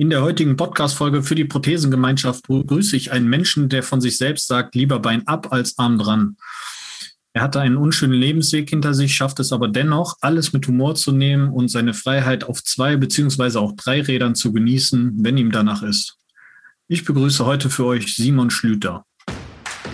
In der heutigen Podcast-Folge für die Prothesengemeinschaft begrüße ich einen Menschen, der von sich selbst sagt, lieber Bein ab als Arm dran. Er hatte einen unschönen Lebensweg hinter sich, schafft es aber dennoch, alles mit Humor zu nehmen und seine Freiheit auf zwei beziehungsweise auch drei Rädern zu genießen, wenn ihm danach ist. Ich begrüße heute für euch Simon Schlüter.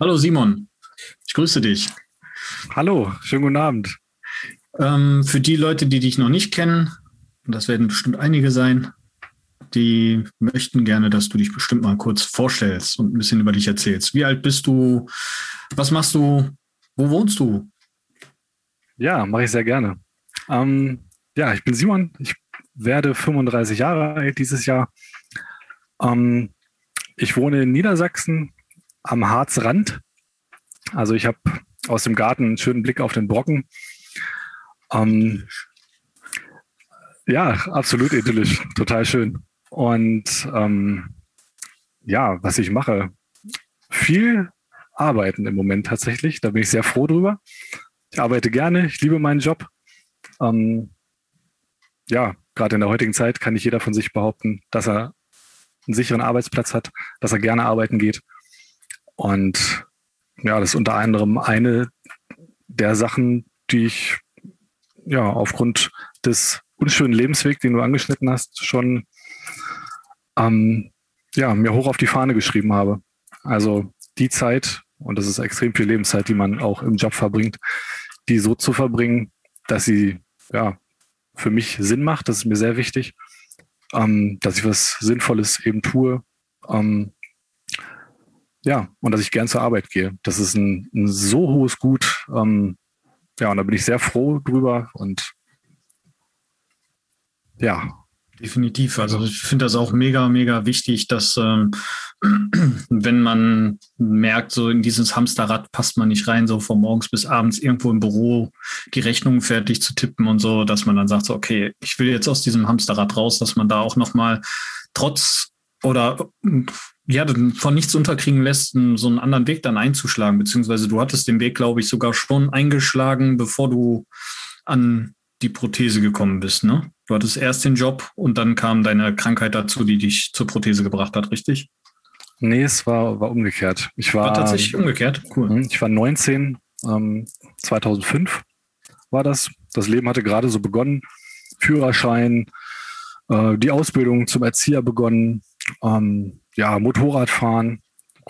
Hallo Simon, ich grüße dich. Hallo, schönen guten Abend. Ähm, für die Leute, die dich noch nicht kennen, und das werden bestimmt einige sein, die möchten gerne, dass du dich bestimmt mal kurz vorstellst und ein bisschen über dich erzählst. Wie alt bist du? Was machst du? Wo wohnst du? Ja, mache ich sehr gerne. Ähm, ja, ich bin Simon. Ich werde 35 Jahre alt dieses Jahr. Ähm, ich wohne in Niedersachsen, am Harzrand. Also ich habe aus dem Garten einen schönen Blick auf den Brocken. Ähm, ja, absolut idyllisch, total schön. Und ähm, ja, was ich mache, viel arbeiten im Moment tatsächlich. Da bin ich sehr froh drüber. Ich arbeite gerne, ich liebe meinen Job. Ähm, ja, gerade in der heutigen Zeit kann nicht jeder von sich behaupten, dass er einen sicheren Arbeitsplatz hat, dass er gerne arbeiten geht. Und ja, das ist unter anderem eine der Sachen, die ich ja aufgrund des unschönen Lebenswegs, den du angeschnitten hast, schon ähm, ja, mir hoch auf die Fahne geschrieben habe. Also die Zeit, und das ist extrem viel Lebenszeit, die man auch im Job verbringt, die so zu verbringen, dass sie ja für mich Sinn macht. Das ist mir sehr wichtig, ähm, dass ich was Sinnvolles eben tue. Ähm, ja, und dass ich gern zur Arbeit gehe. Das ist ein, ein so hohes Gut. Ähm, ja, und da bin ich sehr froh drüber und ja. Definitiv. Also ich finde das auch mega, mega wichtig, dass ähm, wenn man merkt, so in dieses Hamsterrad passt man nicht rein, so von morgens bis abends irgendwo im Büro die Rechnungen fertig zu tippen und so, dass man dann sagt, so, okay, ich will jetzt aus diesem Hamsterrad raus, dass man da auch nochmal trotz oder ja, von nichts unterkriegen lässt, so einen anderen Weg dann einzuschlagen, beziehungsweise du hattest den Weg, glaube ich, sogar schon eingeschlagen, bevor du an die Prothese gekommen bist, ne? Du hattest erst den Job und dann kam deine Krankheit dazu, die dich zur Prothese gebracht hat, richtig? Nee, es war, war umgekehrt. Ich war, war tatsächlich umgekehrt. Cool. Hm, ich war 19, ähm, 2005 war das. Das Leben hatte gerade so begonnen. Führerschein, äh, die Ausbildung zum Erzieher begonnen. Ähm, ja, Motorradfahren.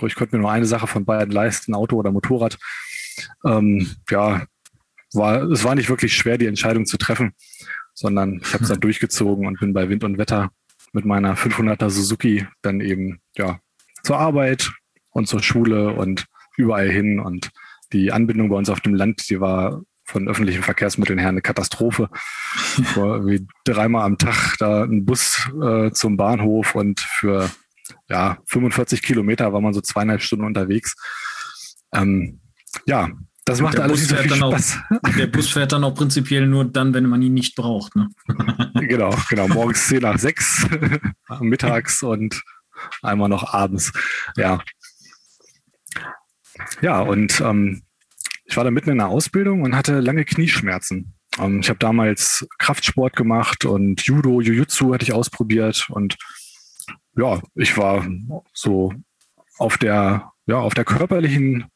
Ich konnte mir nur eine Sache von beiden leisten, Auto oder Motorrad. Ähm, ja, war, es war nicht wirklich schwer, die Entscheidung zu treffen, sondern ich habe es dann durchgezogen und bin bei Wind und Wetter mit meiner 500er Suzuki dann eben ja zur Arbeit und zur Schule und überall hin und die Anbindung bei uns auf dem Land, die war von öffentlichen Verkehrsmitteln her eine Katastrophe. wie dreimal am Tag da ein Bus äh, zum Bahnhof und für ja, 45 Kilometer war man so zweieinhalb Stunden unterwegs. Ähm, ja, das macht alles so viel Spaß. Auch, der Bus fährt dann auch prinzipiell nur dann, wenn man ihn nicht braucht. Ne? genau, genau. Morgens 10 nach 6, mittags und einmal noch abends. Ja. Ja, und ähm, ich war da mitten in der Ausbildung und hatte lange Knieschmerzen. Ähm, ich habe damals Kraftsport gemacht und Judo, Jiu-Jitsu hatte ich ausprobiert und ja, ich war so auf der, ja, auf der körperlichen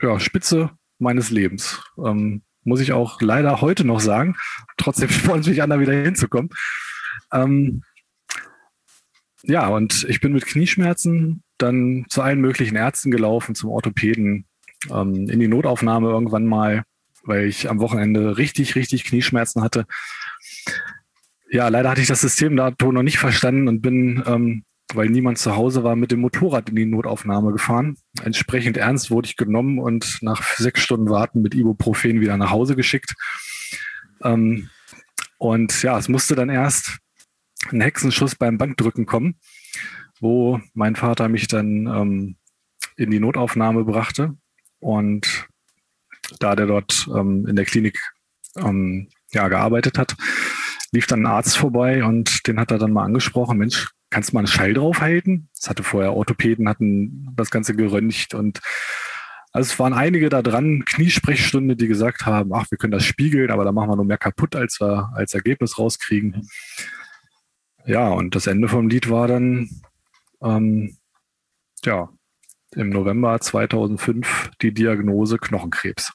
ja, Spitze meines Lebens. Ähm, muss ich auch leider heute noch sagen. Trotzdem freue ich mich an, da wieder hinzukommen. Ähm, ja, und ich bin mit Knieschmerzen dann zu allen möglichen Ärzten gelaufen, zum Orthopäden, ähm, in die Notaufnahme irgendwann mal, weil ich am Wochenende richtig, richtig Knieschmerzen hatte. Ja, leider hatte ich das System dato noch nicht verstanden und bin ähm, weil niemand zu Hause war, mit dem Motorrad in die Notaufnahme gefahren. Entsprechend ernst wurde ich genommen und nach sechs Stunden Warten mit Ibuprofen wieder nach Hause geschickt. Ähm, und ja, es musste dann erst einen Hexenschuss beim Bankdrücken kommen, wo mein Vater mich dann ähm, in die Notaufnahme brachte. Und da der dort ähm, in der Klinik ähm, ja, gearbeitet hat, lief dann ein Arzt vorbei und den hat er dann mal angesprochen, Mensch, kannst du mal einen Schall draufhalten? Das hatte vorher Orthopäden, hatten das Ganze geröntgt und also es waren einige da dran, Kniesprechstunde, die gesagt haben, ach, wir können das spiegeln, aber da machen wir nur mehr kaputt, als wir als Ergebnis rauskriegen. Ja, und das Ende vom Lied war dann, ähm, ja, im November 2005 die Diagnose Knochenkrebs.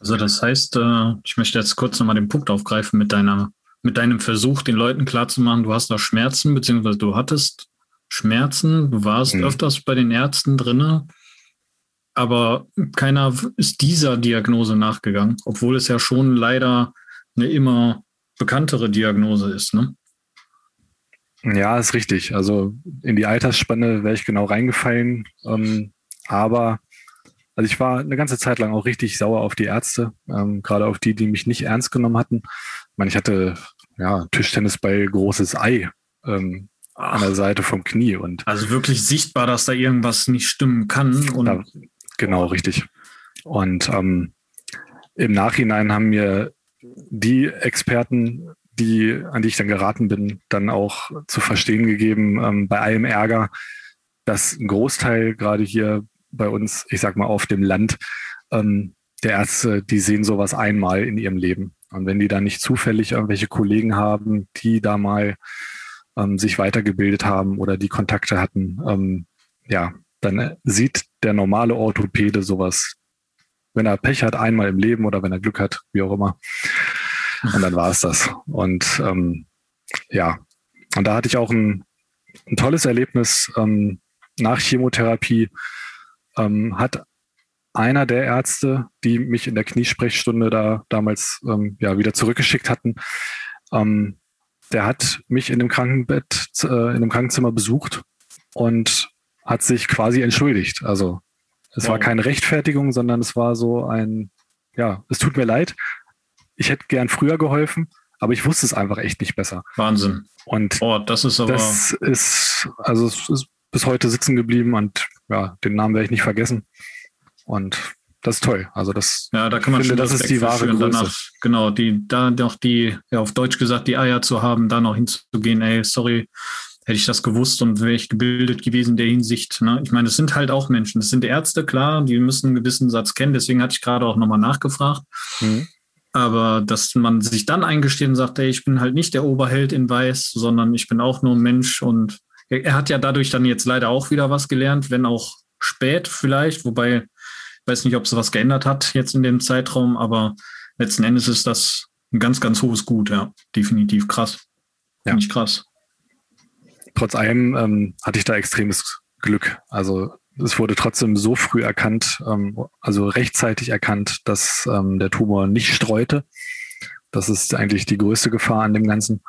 Also das heißt, äh, ich möchte jetzt kurz nochmal den Punkt aufgreifen mit deiner, mit deinem Versuch, den Leuten klarzumachen, du hast da Schmerzen, beziehungsweise du hattest Schmerzen, du warst mhm. öfters bei den Ärzten drinne, aber keiner ist dieser Diagnose nachgegangen, obwohl es ja schon leider eine immer bekanntere Diagnose ist, ne? Ja, ist richtig. Also in die Altersspanne wäre ich genau reingefallen. Ähm, aber also ich war eine ganze Zeit lang auch richtig sauer auf die Ärzte, ähm, gerade auf die, die mich nicht ernst genommen hatten. Ich meine, ich hatte ja Tischtennisball großes Ei ähm, an der Seite vom Knie und also wirklich sichtbar, dass da irgendwas nicht stimmen kann. Und da, genau richtig. Und ähm, im Nachhinein haben mir die Experten die, an die ich dann geraten bin, dann auch zu verstehen gegeben, ähm, bei allem Ärger, dass ein Großteil gerade hier bei uns, ich sag mal, auf dem Land, ähm, der Ärzte, die sehen sowas einmal in ihrem Leben. Und wenn die dann nicht zufällig irgendwelche Kollegen haben, die da mal ähm, sich weitergebildet haben oder die Kontakte hatten, ähm, ja, dann sieht der normale Orthopäde sowas, wenn er Pech hat, einmal im Leben oder wenn er Glück hat, wie auch immer. Und dann war es das. Und ähm, ja, und da hatte ich auch ein, ein tolles Erlebnis ähm, nach Chemotherapie. Ähm, hat einer der Ärzte, die mich in der Kniesprechstunde da damals ähm, ja wieder zurückgeschickt hatten, ähm, der hat mich in dem Krankenbett, äh, in dem Krankenzimmer besucht und hat sich quasi entschuldigt. Also es wow. war keine Rechtfertigung, sondern es war so ein, ja, es tut mir leid, ich hätte gern früher geholfen, aber ich wusste es einfach echt nicht besser. Wahnsinn. Und oh, das ist aber. Das ist, also es ist bis heute sitzen geblieben und ja, den Namen werde ich nicht vergessen. Und das ist toll. Also das, ja, da kann man finde, das ist die wahre Größe. Danach, genau, die, da noch die, ja, auf Deutsch gesagt, die Eier zu haben, da noch hinzugehen, ey, sorry, hätte ich das gewusst und wäre ich gebildet gewesen in der Hinsicht. Ne? Ich meine, es sind halt auch Menschen. Das sind Ärzte, klar, die müssen einen gewissen Satz kennen. Deswegen hatte ich gerade auch nochmal nachgefragt. Mhm. Aber dass man sich dann eingesteht und sagt, ey, ich bin halt nicht der Oberheld in Weiß, sondern ich bin auch nur ein Mensch und er, er hat ja dadurch dann jetzt leider auch wieder was gelernt, wenn auch spät vielleicht, wobei weiß nicht, ob es was geändert hat jetzt in dem Zeitraum, aber letzten Endes ist das ein ganz, ganz hohes Gut, ja, definitiv krass. Ja. Finde ich krass. Trotz allem ähm, hatte ich da extremes Glück. Also es wurde trotzdem so früh erkannt, ähm, also rechtzeitig erkannt, dass ähm, der Tumor nicht streute. Das ist eigentlich die größte Gefahr an dem Ganzen.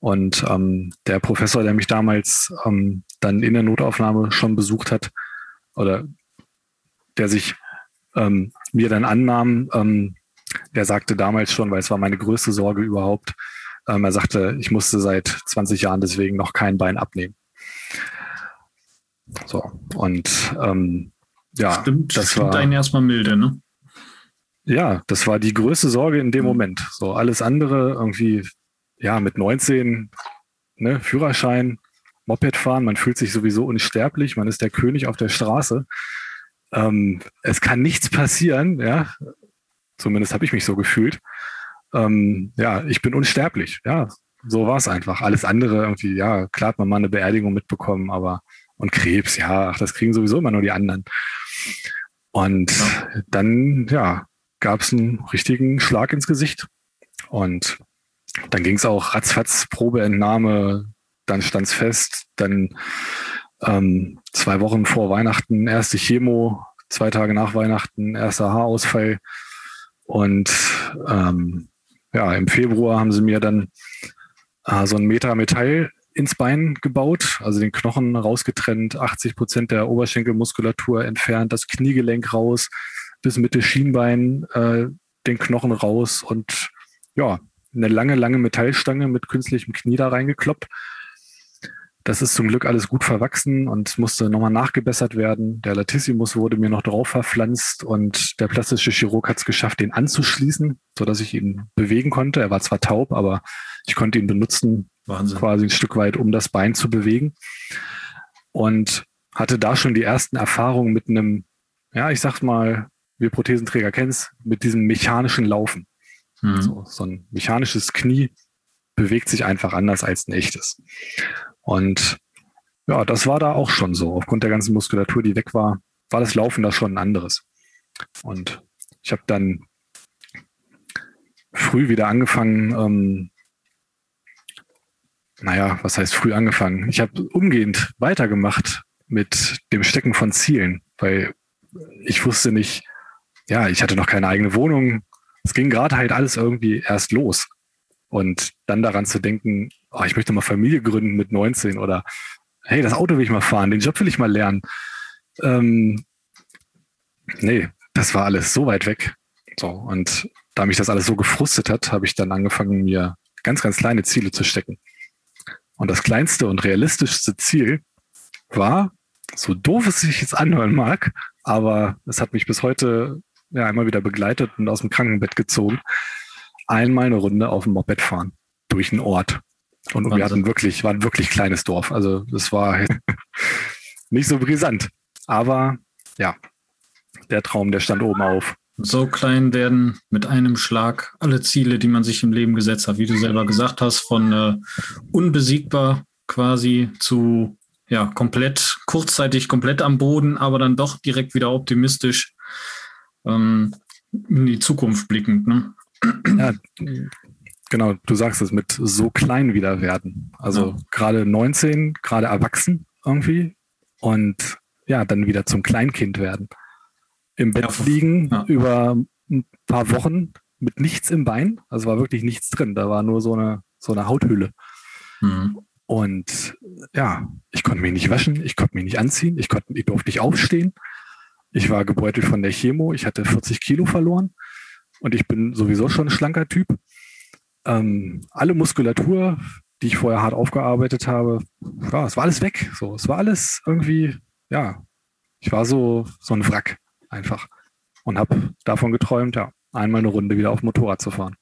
Und ähm, der Professor, der mich damals ähm, dann in der Notaufnahme schon besucht hat, oder der sich ähm, mir dann annahm, ähm, der sagte damals schon, weil es war meine größte Sorge überhaupt, ähm, er sagte, ich musste seit 20 Jahren deswegen noch kein Bein abnehmen. So, und ähm, ja, stimmt, das stimmt war einen erstmal milde, ne? Ja, das war die größte Sorge in dem mhm. Moment. So, alles andere irgendwie, ja, mit 19, ne, Führerschein, Moped fahren, man fühlt sich sowieso unsterblich, man ist der König auf der Straße. Ähm, es kann nichts passieren, ja. Zumindest habe ich mich so gefühlt. Ähm, ja, ich bin unsterblich, ja. So war es einfach. Alles andere irgendwie, ja, klar hat man mal eine Beerdigung mitbekommen, aber und Krebs, ja, ach, das kriegen sowieso immer nur die anderen. Und ja. dann, ja, gab es einen richtigen Schlag ins Gesicht. Und dann ging es auch ratzfatz, Probeentnahme, dann stand es fest, dann ähm, zwei Wochen vor Weihnachten erste Chemo, zwei Tage nach Weihnachten erster Haarausfall. Und ähm, ja, im Februar haben sie mir dann äh, so ein Meter Metall ins Bein gebaut, also den Knochen rausgetrennt, 80 Prozent der Oberschenkelmuskulatur entfernt, das Kniegelenk raus, bis Mitte Schienbein äh, den Knochen raus und ja, eine lange, lange Metallstange mit künstlichem Knie da reingekloppt. Das ist zum Glück alles gut verwachsen und musste nochmal nachgebessert werden. Der Latissimus wurde mir noch drauf verpflanzt und der plastische Chirurg hat es geschafft, den anzuschließen, so dass ich ihn bewegen konnte. Er war zwar taub, aber ich konnte ihn benutzen, Wahnsinn. quasi ein Stück weit, um das Bein zu bewegen. Und hatte da schon die ersten Erfahrungen mit einem, ja, ich sag mal, wir Prothesenträger kennen es, mit diesem mechanischen Laufen. Mhm. So, so ein mechanisches Knie bewegt sich einfach anders als ein echtes. Und ja, das war da auch schon so. Aufgrund der ganzen Muskulatur, die weg war, war das Laufen da schon ein anderes. Und ich habe dann früh wieder angefangen, ähm, naja, was heißt früh angefangen? Ich habe umgehend weitergemacht mit dem Stecken von Zielen, weil ich wusste nicht, ja, ich hatte noch keine eigene Wohnung. Es ging gerade halt alles irgendwie erst los. Und dann daran zu denken, oh, ich möchte mal Familie gründen mit 19 oder hey, das Auto will ich mal fahren, den Job will ich mal lernen. Ähm, nee, das war alles so weit weg. So, und da mich das alles so gefrustet hat, habe ich dann angefangen, mir ganz, ganz kleine Ziele zu stecken. Und das kleinste und realistischste Ziel war, so doof es sich jetzt anhören mag, aber es hat mich bis heute ja, einmal wieder begleitet und aus dem Krankenbett gezogen, einmal eine Runde auf dem Moped fahren durch einen Ort. Und Wahnsinn. wir hatten wirklich, war ein wirklich kleines Dorf. Also das war nicht so brisant. Aber ja, der Traum, der stand oben auf. So klein werden mit einem Schlag alle Ziele, die man sich im Leben gesetzt hat, wie du selber gesagt hast, von äh, unbesiegbar quasi zu ja komplett kurzzeitig komplett am Boden, aber dann doch direkt wieder optimistisch ähm, in die Zukunft blickend. Ne? Ja, genau, du sagst es mit so klein wieder werden. Also ja. gerade 19, gerade erwachsen irgendwie und ja, dann wieder zum Kleinkind werden. Im Bett ja. liegen ja. über ein paar Wochen mit nichts im Bein. Also war wirklich nichts drin. Da war nur so eine, so eine Hauthülle. Mhm. Und ja, ich konnte mich nicht waschen, ich konnte mich nicht anziehen, ich, konnte, ich durfte nicht aufstehen. Ich war gebeutelt von der Chemo, ich hatte 40 Kilo verloren und ich bin sowieso schon ein schlanker Typ. Ähm, alle Muskulatur, die ich vorher hart aufgearbeitet habe, ja, es war alles weg. So, es war alles irgendwie, ja, ich war so, so ein Wrack einfach und habe davon geträumt, ja, einmal eine Runde wieder auf Motorrad zu fahren.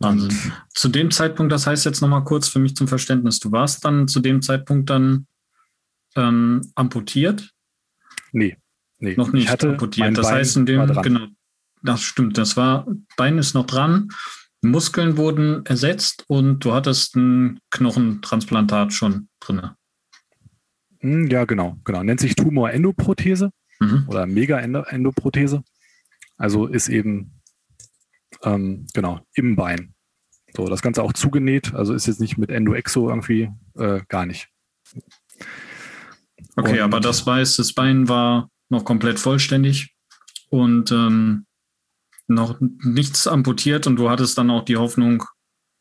Wahnsinn. Und zu dem Zeitpunkt, das heißt jetzt nochmal kurz für mich zum Verständnis, du warst dann zu dem Zeitpunkt dann ähm, amputiert? Nee, nee. Noch nicht amputiert. Das Bein heißt, in dem, genau, das stimmt, das war, Bein ist noch dran, Muskeln wurden ersetzt und du hattest ein Knochentransplantat schon drin. Hm, ja, genau, genau. Nennt sich Tumor-Endoprothese mhm. oder Mega-Endoprothese. Also ist eben, ähm, genau, im Bein. So, das Ganze auch zugenäht, also ist jetzt nicht mit Endo-Exo irgendwie, äh, gar nicht. Okay, und, aber das weiß, das Bein war noch komplett vollständig und ähm, noch nichts amputiert und du hattest dann auch die Hoffnung,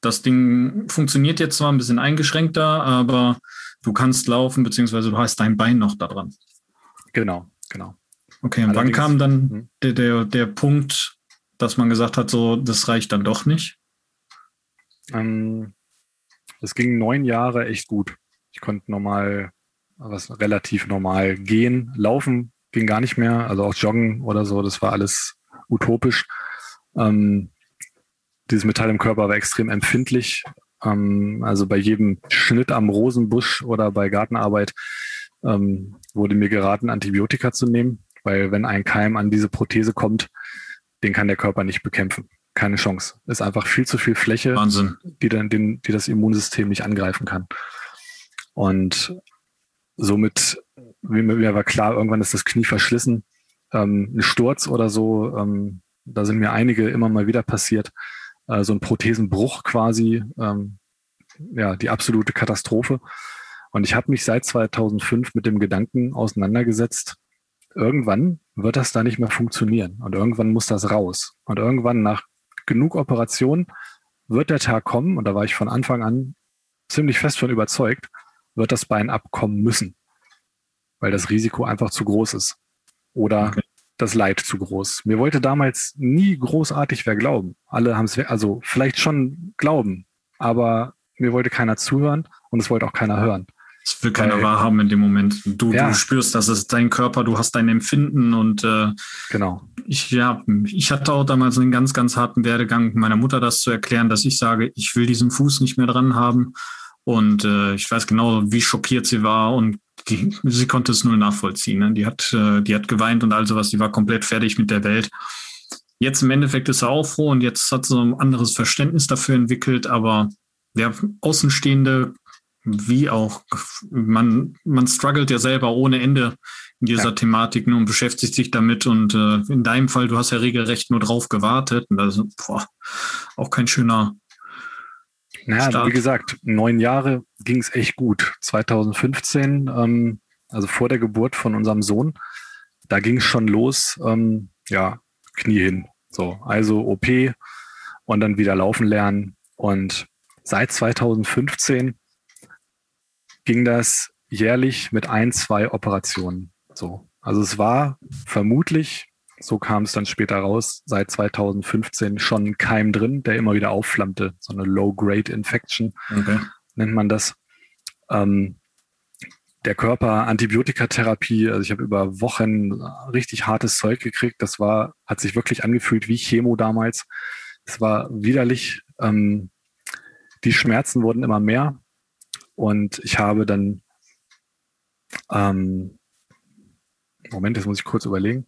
das Ding funktioniert jetzt zwar ein bisschen eingeschränkter, aber du kannst laufen, beziehungsweise du hast dein Bein noch da dran. Genau, genau. Okay, und wann kam dann hm. der, der, der Punkt, dass man gesagt hat, so, das reicht dann doch nicht? Ähm, es ging neun Jahre echt gut. Ich konnte normal, was relativ normal gehen, laufen ging gar nicht mehr, also auch joggen oder so, das war alles utopisch. Ähm, dieses Metall im Körper war extrem empfindlich. Ähm, also bei jedem Schnitt am Rosenbusch oder bei Gartenarbeit ähm, wurde mir geraten, Antibiotika zu nehmen, weil wenn ein Keim an diese Prothese kommt, den kann der Körper nicht bekämpfen. Keine Chance. Ist einfach viel zu viel Fläche, Wahnsinn. Die, dann den, die das Immunsystem nicht angreifen kann. Und somit, mir war klar, irgendwann ist das Knie verschlissen ähm, ein Sturz oder so, ähm, da sind mir einige immer mal wieder passiert. Äh, so ein Prothesenbruch quasi, ähm, ja, die absolute Katastrophe. Und ich habe mich seit 2005 mit dem Gedanken auseinandergesetzt, irgendwann wird das da nicht mehr funktionieren und irgendwann muss das raus. Und irgendwann nach genug Operationen wird der Tag kommen, und da war ich von Anfang an ziemlich fest von überzeugt, wird das Bein abkommen müssen, weil das Risiko einfach zu groß ist. Oder okay. das Leid zu groß. Mir wollte damals nie großartig wer glauben. Alle haben es, also vielleicht schon glauben, aber mir wollte keiner zuhören und es wollte auch keiner hören. Das will keiner Weil, wahrhaben in dem Moment. Du, ja. du spürst, dass es dein Körper, du hast dein Empfinden und äh, genau. Ich, ja, ich hatte auch damals einen ganz, ganz harten Werdegang, meiner Mutter das zu erklären, dass ich sage, ich will diesen Fuß nicht mehr dran haben. Und äh, ich weiß genau, wie schockiert sie war und die, sie konnte es null nachvollziehen. Ne? Die hat, äh, die hat geweint und all sowas, die war komplett fertig mit der Welt. Jetzt im Endeffekt ist sie auch froh und jetzt hat sie ein anderes Verständnis dafür entwickelt, aber der Außenstehende wie auch, man, man struggelt ja selber ohne Ende in dieser ja. Thematik und beschäftigt sich damit. Und äh, in deinem Fall, du hast ja regelrecht nur drauf gewartet. Und das ist boah, auch kein schöner. Naja, Start. wie gesagt, neun Jahre ging es echt gut. 2015, ähm, also vor der Geburt von unserem Sohn, da ging es schon los, ähm, ja, Knie hin. So, also OP und dann wieder laufen lernen. Und seit 2015 ging das jährlich mit ein, zwei Operationen. So. Also es war vermutlich, so kam es dann später raus, seit 2015 schon ein Keim drin, der immer wieder aufflammte. So eine Low-Grade-Infection okay. nennt man das. Ähm, der Körper Antibiotikatherapie, also ich habe über Wochen richtig hartes Zeug gekriegt. Das war, hat sich wirklich angefühlt wie Chemo damals. Es war widerlich. Ähm, die Schmerzen wurden immer mehr. Und ich habe dann, ähm, Moment, jetzt muss ich kurz überlegen.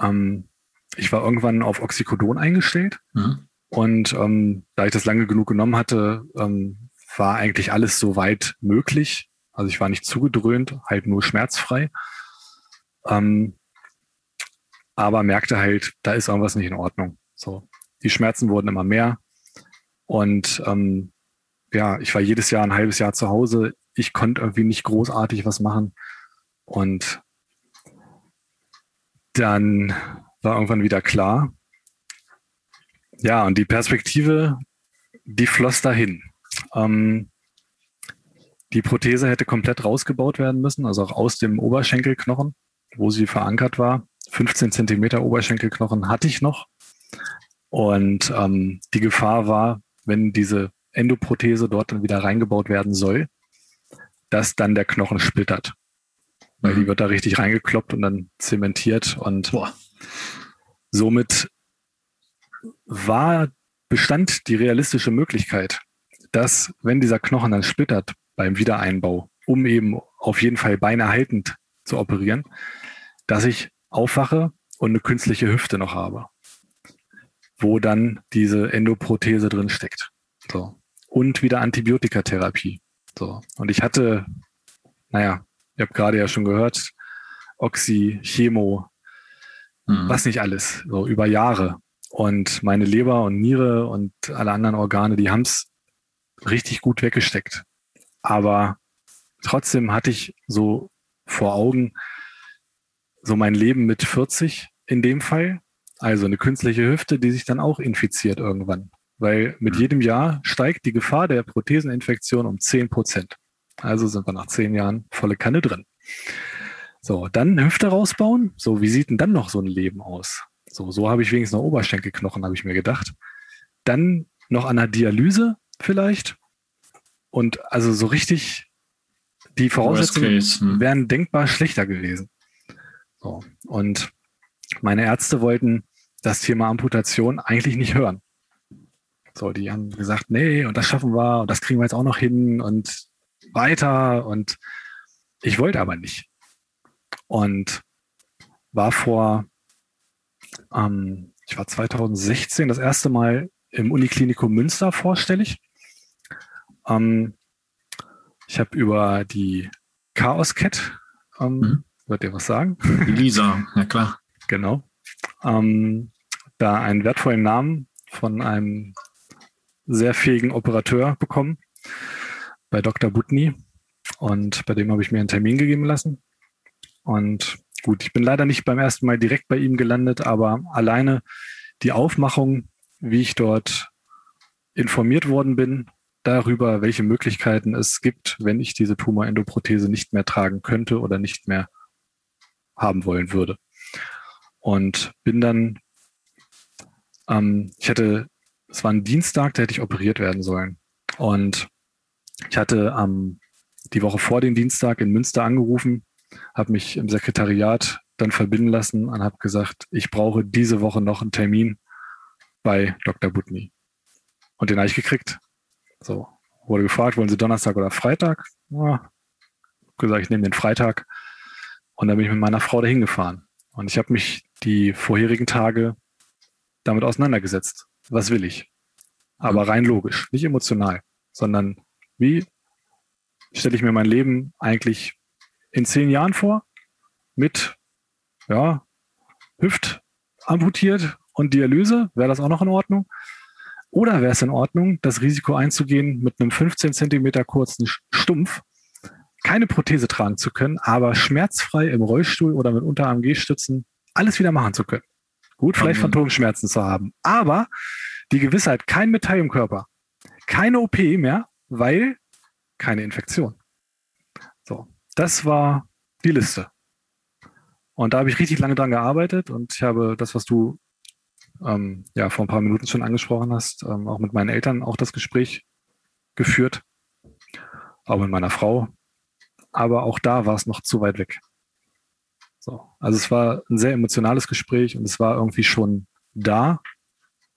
Ähm, ich war irgendwann auf Oxycodon eingestellt. Mhm. Und ähm, da ich das lange genug genommen hatte, ähm, war eigentlich alles soweit möglich. Also ich war nicht zugedröhnt, halt nur schmerzfrei. Ähm, aber merkte halt, da ist irgendwas nicht in Ordnung. So, die Schmerzen wurden immer mehr. Und ähm, ja, ich war jedes Jahr ein halbes Jahr zu Hause. Ich konnte irgendwie nicht großartig was machen. Und dann war irgendwann wieder klar. Ja, und die Perspektive, die floss dahin. Ähm, die Prothese hätte komplett rausgebaut werden müssen, also auch aus dem Oberschenkelknochen, wo sie verankert war. 15 Zentimeter Oberschenkelknochen hatte ich noch. Und ähm, die Gefahr war, wenn diese Endoprothese dort dann wieder reingebaut werden soll, dass dann der Knochen splittert. Weil die wird da richtig reingekloppt und dann zementiert und Boah. somit war, bestand die realistische Möglichkeit, dass wenn dieser Knochen dann splittert beim Wiedereinbau, um eben auf jeden Fall beinehaltend zu operieren, dass ich aufwache und eine künstliche Hüfte noch habe, wo dann diese Endoprothese drin steckt. So und wieder Antibiotikatherapie. So. Und ich hatte, naja, ihr habt gerade ja schon gehört, Oxy, Chemo, mhm. was nicht alles, so über Jahre. Und meine Leber und Niere und alle anderen Organe, die haben es richtig gut weggesteckt. Aber trotzdem hatte ich so vor Augen so mein Leben mit 40 in dem Fall. Also eine künstliche Hüfte, die sich dann auch infiziert irgendwann weil mit mhm. jedem Jahr steigt die Gefahr der Protheseninfektion um 10 Prozent. Also sind wir nach zehn Jahren volle Kanne drin. So, dann Hüfte rausbauen. So, wie sieht denn dann noch so ein Leben aus? So, so habe ich wenigstens noch Oberschenkelknochen, habe ich mir gedacht. Dann noch an der Dialyse vielleicht. Und also so richtig, die Voraussetzungen hm. wären denkbar schlechter gewesen. So, und meine Ärzte wollten das Thema Amputation eigentlich nicht hören. So, die haben gesagt, nee, und das schaffen wir und das kriegen wir jetzt auch noch hin und weiter. Und ich wollte aber nicht. Und war vor, ähm, ich war 2016 das erste Mal im Uniklinikum Münster vorstellig. Ähm, ich habe über die Chaos Cat, ähm, mhm. wird ihr was sagen? Lisa, ja klar. Genau. Ähm, da einen wertvollen Namen von einem sehr fähigen Operateur bekommen bei Dr. Butni und bei dem habe ich mir einen Termin gegeben lassen. Und gut, ich bin leider nicht beim ersten Mal direkt bei ihm gelandet, aber alleine die Aufmachung, wie ich dort informiert worden bin, darüber, welche Möglichkeiten es gibt, wenn ich diese Tumorendoprothese nicht mehr tragen könnte oder nicht mehr haben wollen würde. und bin dann, ähm, ich hatte, es war ein Dienstag, da hätte ich operiert werden sollen. Und ich hatte am, die Woche vor dem Dienstag in Münster angerufen, habe mich im Sekretariat dann verbinden lassen und habe gesagt, ich brauche diese Woche noch einen Termin bei Dr. Butni. Und den habe ich gekriegt. So, wurde gefragt, wollen Sie Donnerstag oder Freitag? Ja, gesagt, ich nehme den Freitag. Und dann bin ich mit meiner Frau dahin gefahren. Und ich habe mich die vorherigen Tage damit auseinandergesetzt. Was will ich? Aber rein logisch, nicht emotional, sondern wie stelle ich mir mein Leben eigentlich in zehn Jahren vor? Mit, ja, Hüft amputiert und Dialyse? Wäre das auch noch in Ordnung? Oder wäre es in Ordnung, das Risiko einzugehen, mit einem 15 Zentimeter kurzen Stumpf keine Prothese tragen zu können, aber schmerzfrei im Rollstuhl oder mit Unterarm-G-Stützen alles wieder machen zu können. Gut, vielleicht okay. Phantomschmerzen zu haben, aber die Gewissheit, kein Metall im Körper, keine OP mehr, weil keine Infektion. So, das war die Liste. Und da habe ich richtig lange dran gearbeitet und ich habe das, was du ähm, ja vor ein paar Minuten schon angesprochen hast, ähm, auch mit meinen Eltern auch das Gespräch geführt, auch mit meiner Frau. Aber auch da war es noch zu weit weg. So, also es war ein sehr emotionales Gespräch und es war irgendwie schon da,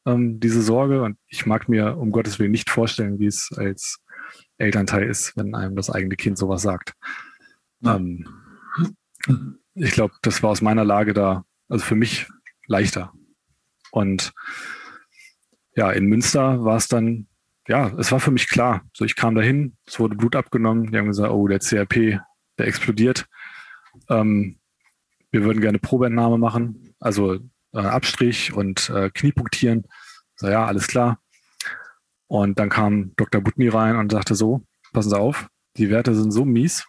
ähm, diese Sorge. Und ich mag mir um Gottes Willen nicht vorstellen, wie es als Elternteil ist, wenn einem das eigene Kind sowas sagt. Ähm, ich glaube, das war aus meiner Lage da, also für mich leichter. Und ja, in Münster war es dann, ja, es war für mich klar. So, ich kam dahin, es wurde Blut abgenommen, die haben gesagt, oh, der CRP, der explodiert. Ähm, wir würden gerne Probeentnahme machen, also äh, Abstrich und äh, Kniepunktieren. So, ja, alles klar. Und dann kam Dr. Butni rein und sagte so, passen Sie auf, die Werte sind so mies,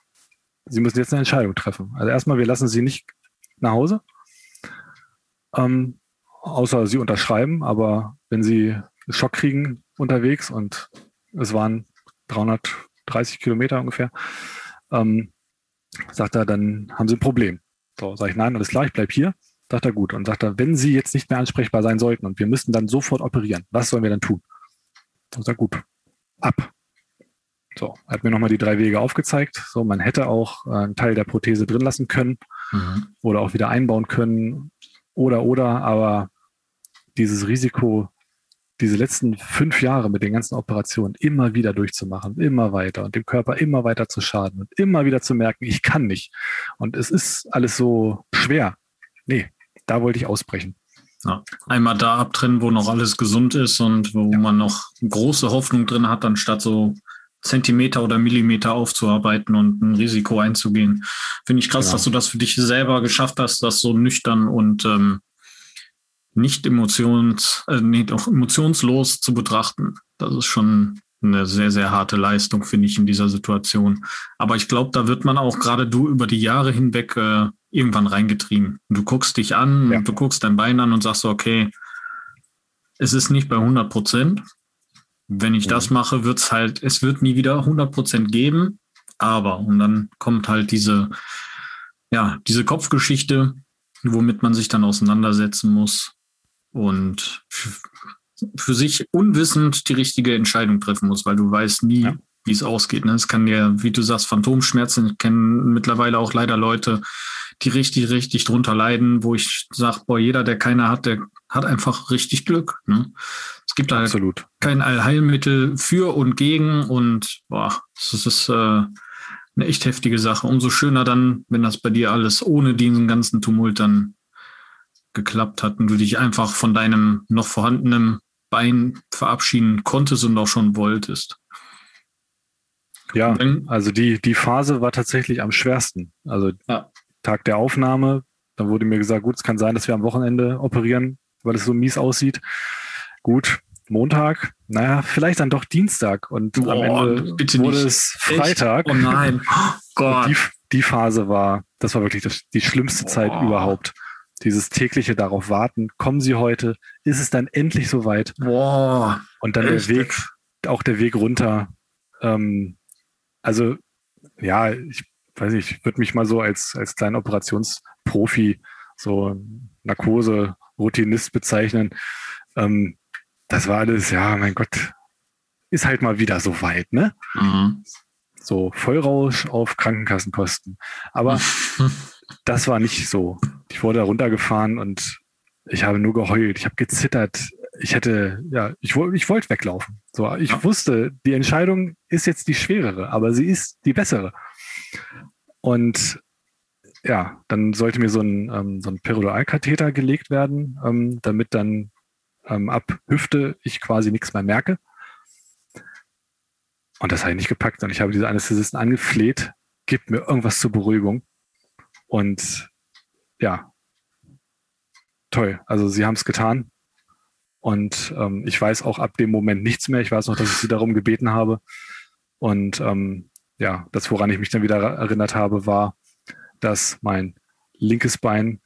Sie müssen jetzt eine Entscheidung treffen. Also erstmal, wir lassen Sie nicht nach Hause. Ähm, außer sie unterschreiben, aber wenn sie Schock kriegen unterwegs und es waren 330 Kilometer ungefähr, ähm, sagt er, dann haben sie ein Problem. So, sage ich, nein, alles klar, ich bleib hier. Sagt er, gut. Und sagt er, wenn Sie jetzt nicht mehr ansprechbar sein sollten und wir müssten dann sofort operieren, was sollen wir dann tun? Und sagt, gut, ab. So, er hat mir nochmal die drei Wege aufgezeigt. So, man hätte auch äh, einen Teil der Prothese drin lassen können mhm. oder auch wieder einbauen können oder, oder, aber dieses Risiko, diese letzten fünf Jahre mit den ganzen Operationen immer wieder durchzumachen, immer weiter und dem Körper immer weiter zu schaden und immer wieder zu merken, ich kann nicht. Und es ist alles so schwer. Nee, da wollte ich ausbrechen. Ja. Einmal da abtrennen, wo noch alles gesund ist und wo ja. man noch große Hoffnung drin hat, anstatt so Zentimeter oder Millimeter aufzuarbeiten und ein Risiko einzugehen. Finde ich krass, genau. dass du das für dich selber geschafft hast, das so nüchtern und ähm, nicht emotions, äh, nee, auch emotionslos zu betrachten. Das ist schon eine sehr, sehr harte Leistung, finde ich, in dieser Situation. Aber ich glaube, da wird man auch gerade du über die Jahre hinweg äh, irgendwann reingetrieben. Du guckst dich an, ja. du guckst dein Bein an und sagst so, okay, es ist nicht bei 100 Prozent. Wenn ich ja. das mache, wird es halt, es wird nie wieder 100 Prozent geben. Aber, und dann kommt halt diese, ja, diese Kopfgeschichte, womit man sich dann auseinandersetzen muss und für sich unwissend die richtige Entscheidung treffen muss, weil du weißt nie, ja. Wie es ausgeht. Ne? Es kann ja, wie du sagst, Phantomschmerzen. Ich kenne mittlerweile auch leider Leute, die richtig, richtig drunter leiden, wo ich sage, boah, jeder, der keine hat, der hat einfach richtig Glück. Ne? Es gibt da Absolut. kein Allheilmittel für und gegen und boah, das ist äh, eine echt heftige Sache. Umso schöner dann, wenn das bei dir alles ohne diesen ganzen Tumult dann geklappt hat und du dich einfach von deinem noch vorhandenen Bein verabschieden konntest und auch schon wolltest. Ja, also die, die Phase war tatsächlich am schwersten. Also ja. Tag der Aufnahme, dann wurde mir gesagt, gut, es kann sein, dass wir am Wochenende operieren, weil es so mies aussieht. Gut, Montag, naja, vielleicht dann doch Dienstag und Boah, am Ende wurde nicht. es Freitag. Echt? Oh nein, oh Gott. Die, die, Phase war, das war wirklich das, die schlimmste Boah. Zeit überhaupt dieses tägliche darauf warten, kommen sie heute, ist es dann endlich soweit? Boah, und dann echt? der Weg, auch der Weg runter. Ähm, also ja, ich weiß nicht, ich würde mich mal so als, als kleinen Operationsprofi so Narkose-Routinist bezeichnen. Ähm, das war alles, ja, mein Gott, ist halt mal wieder so weit, ne? Mhm. So Vollrausch auf Krankenkassenkosten. Aber das war nicht so. Ich wurde da runtergefahren und ich habe nur geheult. Ich habe gezittert. Ich hätte, ja, ich, ich wollte weglaufen. So, ich ja. wusste, die Entscheidung ist jetzt die schwerere, aber sie ist die bessere. Und ja, dann sollte mir so ein, ähm, so ein Periduralkatheter gelegt werden, ähm, damit dann ähm, ab Hüfte ich quasi nichts mehr merke. Und das habe ich nicht gepackt. Und ich habe diese Anästhesisten angefleht, gib mir irgendwas zur Beruhigung. Und ja, toll. Also sie haben es getan. Und ähm, ich weiß auch ab dem Moment nichts mehr. Ich weiß noch, dass ich sie darum gebeten habe. Und ähm, ja, das, woran ich mich dann wieder erinnert habe, war, dass mein linkes Bein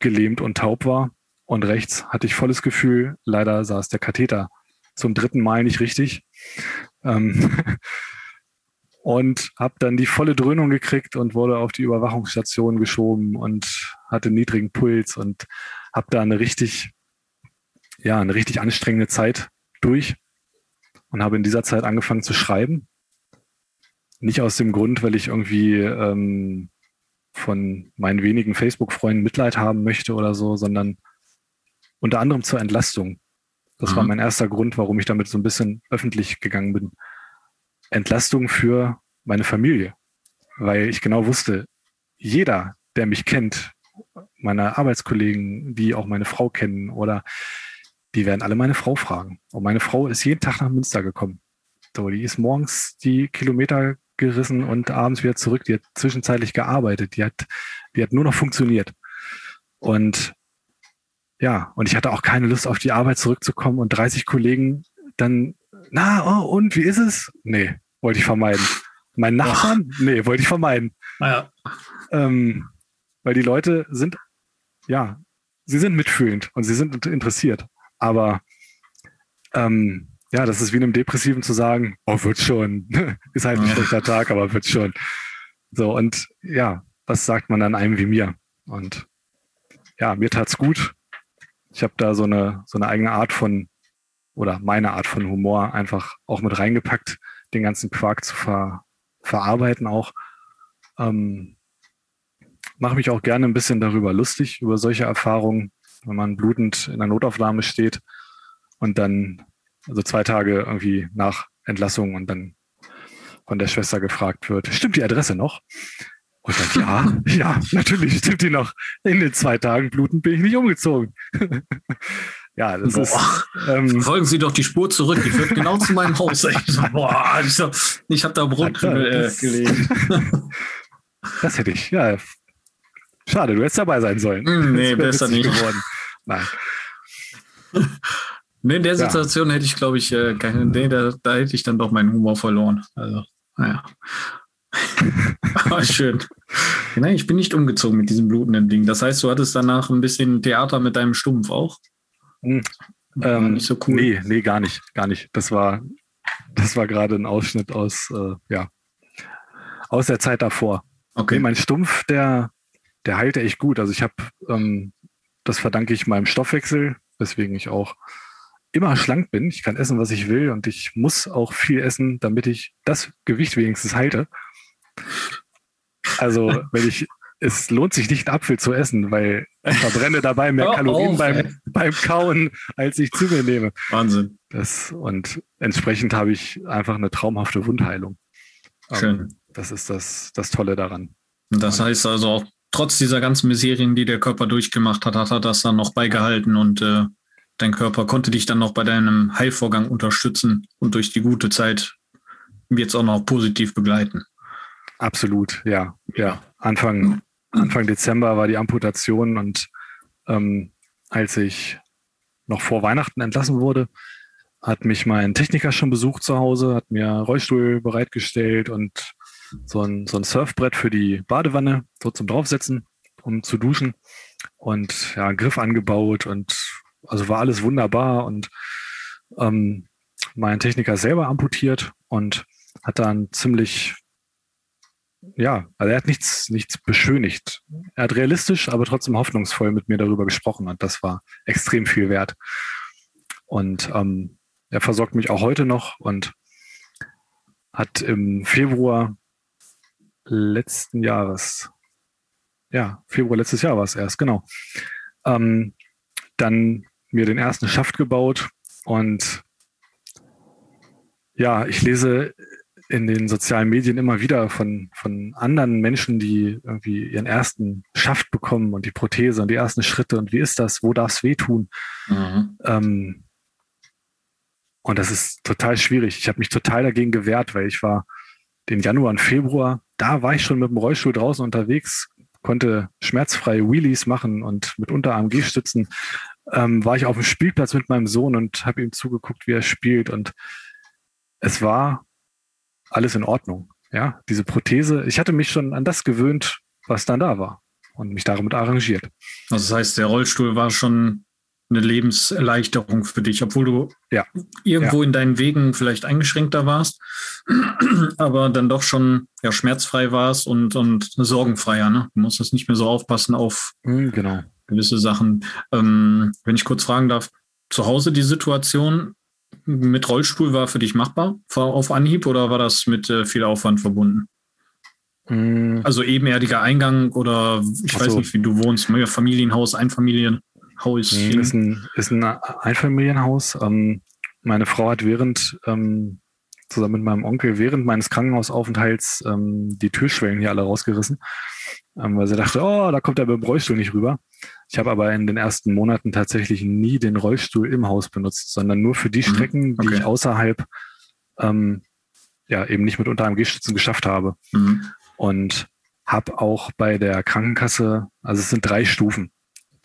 gelähmt und taub war. Und rechts hatte ich volles Gefühl. Leider saß der Katheter zum dritten Mal nicht richtig. Ähm und habe dann die volle Dröhnung gekriegt und wurde auf die Überwachungsstation geschoben und hatte niedrigen Puls und habe da eine richtig, ja, eine richtig anstrengende Zeit durch und habe in dieser Zeit angefangen zu schreiben. Nicht aus dem Grund, weil ich irgendwie ähm, von meinen wenigen Facebook-Freunden Mitleid haben möchte oder so, sondern unter anderem zur Entlastung. Das mhm. war mein erster Grund, warum ich damit so ein bisschen öffentlich gegangen bin. Entlastung für meine Familie, weil ich genau wusste, jeder, der mich kennt, meine Arbeitskollegen, die auch meine Frau kennen oder die werden alle meine Frau fragen. Und meine Frau ist jeden Tag nach Münster gekommen. So, die ist morgens die Kilometer gerissen und abends wieder zurück. Die hat zwischenzeitlich gearbeitet. Die hat, die hat nur noch funktioniert. Und ja, und ich hatte auch keine Lust, auf die Arbeit zurückzukommen und 30 Kollegen dann, na, oh, und wie ist es? Nee, wollte ich vermeiden. Mein Nachbarn? Ach. Nee, wollte ich vermeiden. Ja. Ähm, weil die Leute sind, ja, sie sind mitfühlend und sie sind interessiert. Aber ähm, ja, das ist wie einem Depressiven zu sagen, oh, wird schon. ist halt ein schlechter Tag, aber wird schon. So, und ja, was sagt man dann einem wie mir? Und ja, mir tat's gut. Ich habe da so eine, so eine eigene Art von, oder meine Art von Humor einfach auch mit reingepackt, den ganzen Quark zu ver, verarbeiten auch. Ähm, Mache mich auch gerne ein bisschen darüber lustig, über solche Erfahrungen, wenn man blutend in der Notaufnahme steht und dann, also zwei Tage irgendwie nach Entlassung und dann von der Schwester gefragt wird, stimmt die Adresse noch? Und dann, ja, ja, natürlich stimmt die noch. In den zwei Tagen blutend bin ich nicht umgezogen. Ja, das boah. ist. Ähm, Folgen Sie doch die Spur zurück. Die führt genau zu meinem Haus. Ich, so, boah, ich, so, ich habe da Brotkrümel äh, gelegt. das hätte ich, ja. Schade, du hättest dabei sein sollen. Mm, nee, besser nicht. Geworden. Nein. Nee, in der Situation ja. hätte ich, glaube ich, äh, keine, nee, da, da hätte ich dann doch meinen Humor verloren. Also, naja. schön. Nein, ich bin nicht umgezogen mit diesem blutenden Ding. Das heißt, du hattest danach ein bisschen Theater mit deinem Stumpf auch? Hm. Ähm, nicht so cool. Nee, nee, gar nicht, gar nicht. Das war, das war gerade ein Ausschnitt aus, äh, ja, aus der Zeit davor. Okay. Nee, mein Stumpf, der, der heilte echt gut. Also ich habe, ähm, das verdanke ich meinem Stoffwechsel, weswegen ich auch immer schlank bin. Ich kann essen, was ich will und ich muss auch viel essen, damit ich das Gewicht wenigstens halte. Also wenn ich es lohnt sich nicht, Apfel zu essen, weil ich verbrenne dabei mehr Kalorien beim, beim Kauen, als ich zu mir nehme. Wahnsinn. Das, und entsprechend habe ich einfach eine traumhafte Wundheilung. Ähm, Schön. Um, das ist das, das Tolle daran. Das heißt also auch, trotz dieser ganzen Miserien, die der Körper durchgemacht hat, hat er das dann noch beigehalten und äh, dein Körper konnte dich dann noch bei deinem Heilvorgang unterstützen und durch die gute Zeit jetzt auch noch positiv begleiten. Absolut, ja. Ja. Anfang, Anfang Dezember war die Amputation und ähm, als ich noch vor Weihnachten entlassen wurde, hat mich mein Techniker schon besucht zu Hause, hat mir Rollstuhl bereitgestellt und so ein, so ein Surfbrett für die Badewanne, so zum Draufsetzen, um zu duschen und ja, Griff angebaut und also war alles wunderbar und ähm, mein Techniker selber amputiert und hat dann ziemlich ja, also er hat nichts, nichts beschönigt. Er hat realistisch, aber trotzdem hoffnungsvoll mit mir darüber gesprochen und das war extrem viel wert. Und ähm, er versorgt mich auch heute noch und hat im Februar letzten Jahres, ja, Februar letztes Jahr war es erst, genau, ähm, dann mir den ersten Schaft gebaut und ja, ich lese in den sozialen Medien immer wieder von, von anderen Menschen, die irgendwie ihren ersten Schaft bekommen und die Prothese und die ersten Schritte und wie ist das, wo darf es wehtun? Mhm. Ähm, und das ist total schwierig. Ich habe mich total dagegen gewehrt, weil ich war den Januar und Februar, da war ich schon mit dem Rollstuhl draußen unterwegs, konnte schmerzfrei Wheelies machen und mit Unterarm G-Stützen ähm, war ich auf dem Spielplatz mit meinem Sohn und habe ihm zugeguckt, wie er spielt und es war alles in Ordnung. Ja, diese Prothese, ich hatte mich schon an das gewöhnt, was dann da war und mich damit arrangiert. Also das heißt, der Rollstuhl war schon eine Lebenserleichterung für dich, obwohl du ja. irgendwo ja. in deinen Wegen vielleicht eingeschränkter warst, aber dann doch schon ja, schmerzfrei warst und, und sorgenfreier. Ne? Du musstest nicht mehr so aufpassen auf mhm, genau. gewisse Sachen. Ähm, wenn ich kurz fragen darf, zu Hause die Situation, mit Rollstuhl war für dich machbar auf Anhieb oder war das mit äh, viel Aufwand verbunden? Mm. Also ebenerdiger Eingang oder ich Ach weiß so. nicht, wie du wohnst, Familienhaus, Einfamilienhaus. Mm, ist ein, ist ein Einfamilienhaus. Ähm, meine Frau hat während, ähm, zusammen mit meinem Onkel, während meines Krankenhausaufenthalts ähm, die Türschwellen hier alle rausgerissen, ähm, weil sie dachte, oh, da kommt der mit dem Rollstuhl nicht rüber. Ich habe aber in den ersten Monaten tatsächlich nie den Rollstuhl im Haus benutzt, sondern nur für die mhm. Strecken, okay. die ich außerhalb ähm, ja eben nicht mit unter AMG-Stützen geschafft habe. Mhm. Und habe auch bei der Krankenkasse, also es sind drei Stufen,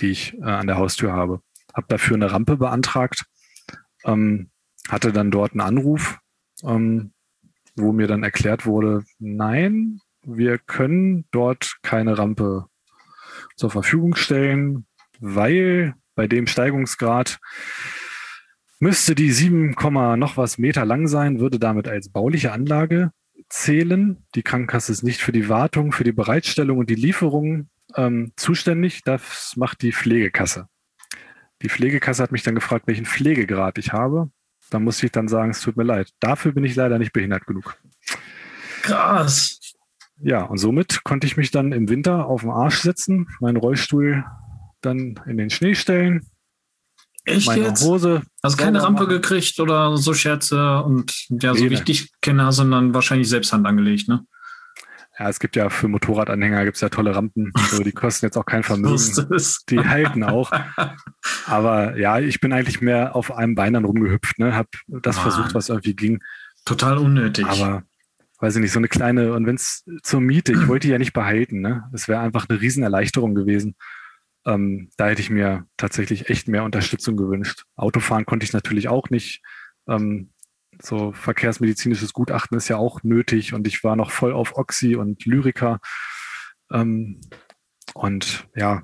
die ich äh, an der Haustür habe, habe dafür eine Rampe beantragt, ähm, hatte dann dort einen Anruf, ähm, wo mir dann erklärt wurde, nein, wir können dort keine Rampe zur Verfügung stellen, weil bei dem Steigungsgrad müsste die 7, noch was Meter lang sein, würde damit als bauliche Anlage zählen. Die Krankenkasse ist nicht für die Wartung, für die Bereitstellung und die Lieferung ähm, zuständig. Das macht die Pflegekasse. Die Pflegekasse hat mich dann gefragt, welchen Pflegegrad ich habe. Da musste ich dann sagen, es tut mir leid. Dafür bin ich leider nicht behindert genug. Krass. Ja, und somit konnte ich mich dann im Winter auf den Arsch setzen, meinen Rollstuhl dann in den Schnee stellen. Echt meine jetzt? Hose. Hast keine Rampe machen. gekriegt oder so Scherze und ja, so nee, wie ich dich kenne, sondern wahrscheinlich selbst Hand angelegt, ne? Ja, es gibt ja für Motorradanhänger gibt's ja tolle Rampen, so, die kosten jetzt auch kein Vermögen. die halten auch. Aber ja, ich bin eigentlich mehr auf einem Bein dann rumgehüpft, ne? Hab das Mann. versucht, was irgendwie ging. Total unnötig. Aber weiß ich nicht, so eine kleine, und wenn es zur Miete, ich wollte die ja nicht behalten, ne? Es wäre einfach eine Riesenerleichterung gewesen. Ähm, da hätte ich mir tatsächlich echt mehr Unterstützung gewünscht. Autofahren konnte ich natürlich auch nicht. Ähm, so verkehrsmedizinisches Gutachten ist ja auch nötig und ich war noch voll auf Oxy und Lyrica. Ähm, und ja,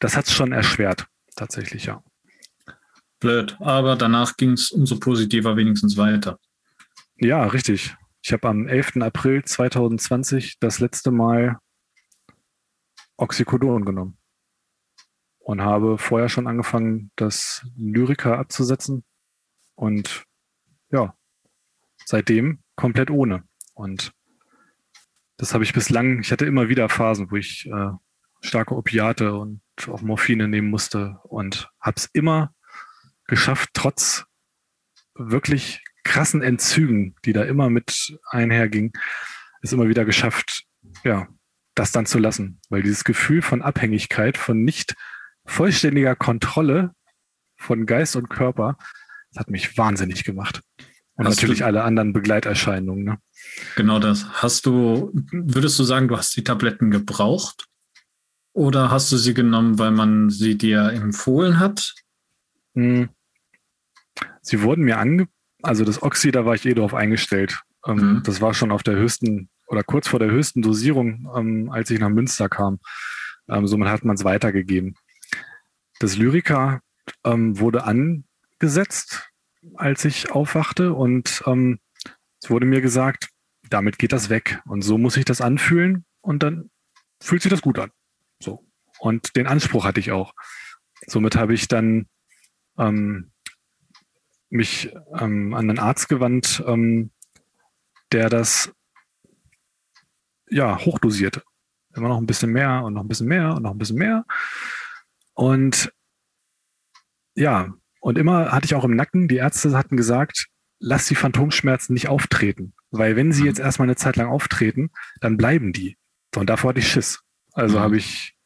das hat es schon erschwert, tatsächlich, ja. Blöd, aber danach ging es umso positiver wenigstens weiter. Ja, richtig. Ich habe am 11. April 2020 das letzte Mal Oxycodon genommen und habe vorher schon angefangen, das Lyrica abzusetzen und ja, seitdem komplett ohne. Und das habe ich bislang, ich hatte immer wieder Phasen, wo ich äh, starke Opiate und auch Morphine nehmen musste und habe es immer geschafft, trotz wirklich krassen Entzügen, die da immer mit einhergingen, es immer wieder geschafft, ja, das dann zu lassen. Weil dieses Gefühl von Abhängigkeit, von nicht vollständiger Kontrolle von Geist und Körper, das hat mich wahnsinnig gemacht. Und hast natürlich du, alle anderen Begleiterscheinungen. Ne? Genau das. Hast du, würdest du sagen, du hast die Tabletten gebraucht? Oder hast du sie genommen, weil man sie dir empfohlen hat? Hm. Sie wurden mir ange also das Oxy, da war ich eh drauf eingestellt. Ähm, mhm. Das war schon auf der höchsten oder kurz vor der höchsten Dosierung, ähm, als ich nach Münster kam. Ähm, somit hat man es weitergegeben. Das Lyrica ähm, wurde angesetzt, als ich aufwachte und ähm, es wurde mir gesagt, damit geht das weg. Und so muss ich das anfühlen und dann fühlt sich das gut an. So. Und den Anspruch hatte ich auch. Somit habe ich dann ähm, mich ähm, an einen Arzt gewandt, ähm, der das ja hochdosierte. Immer noch ein bisschen mehr und noch ein bisschen mehr und noch ein bisschen mehr. Und ja, und immer hatte ich auch im Nacken, die Ärzte hatten gesagt, lass die Phantomschmerzen nicht auftreten. Weil wenn sie mhm. jetzt erstmal eine Zeit lang auftreten, dann bleiben die. Und davor hatte ich Schiss. Also mhm. habe ich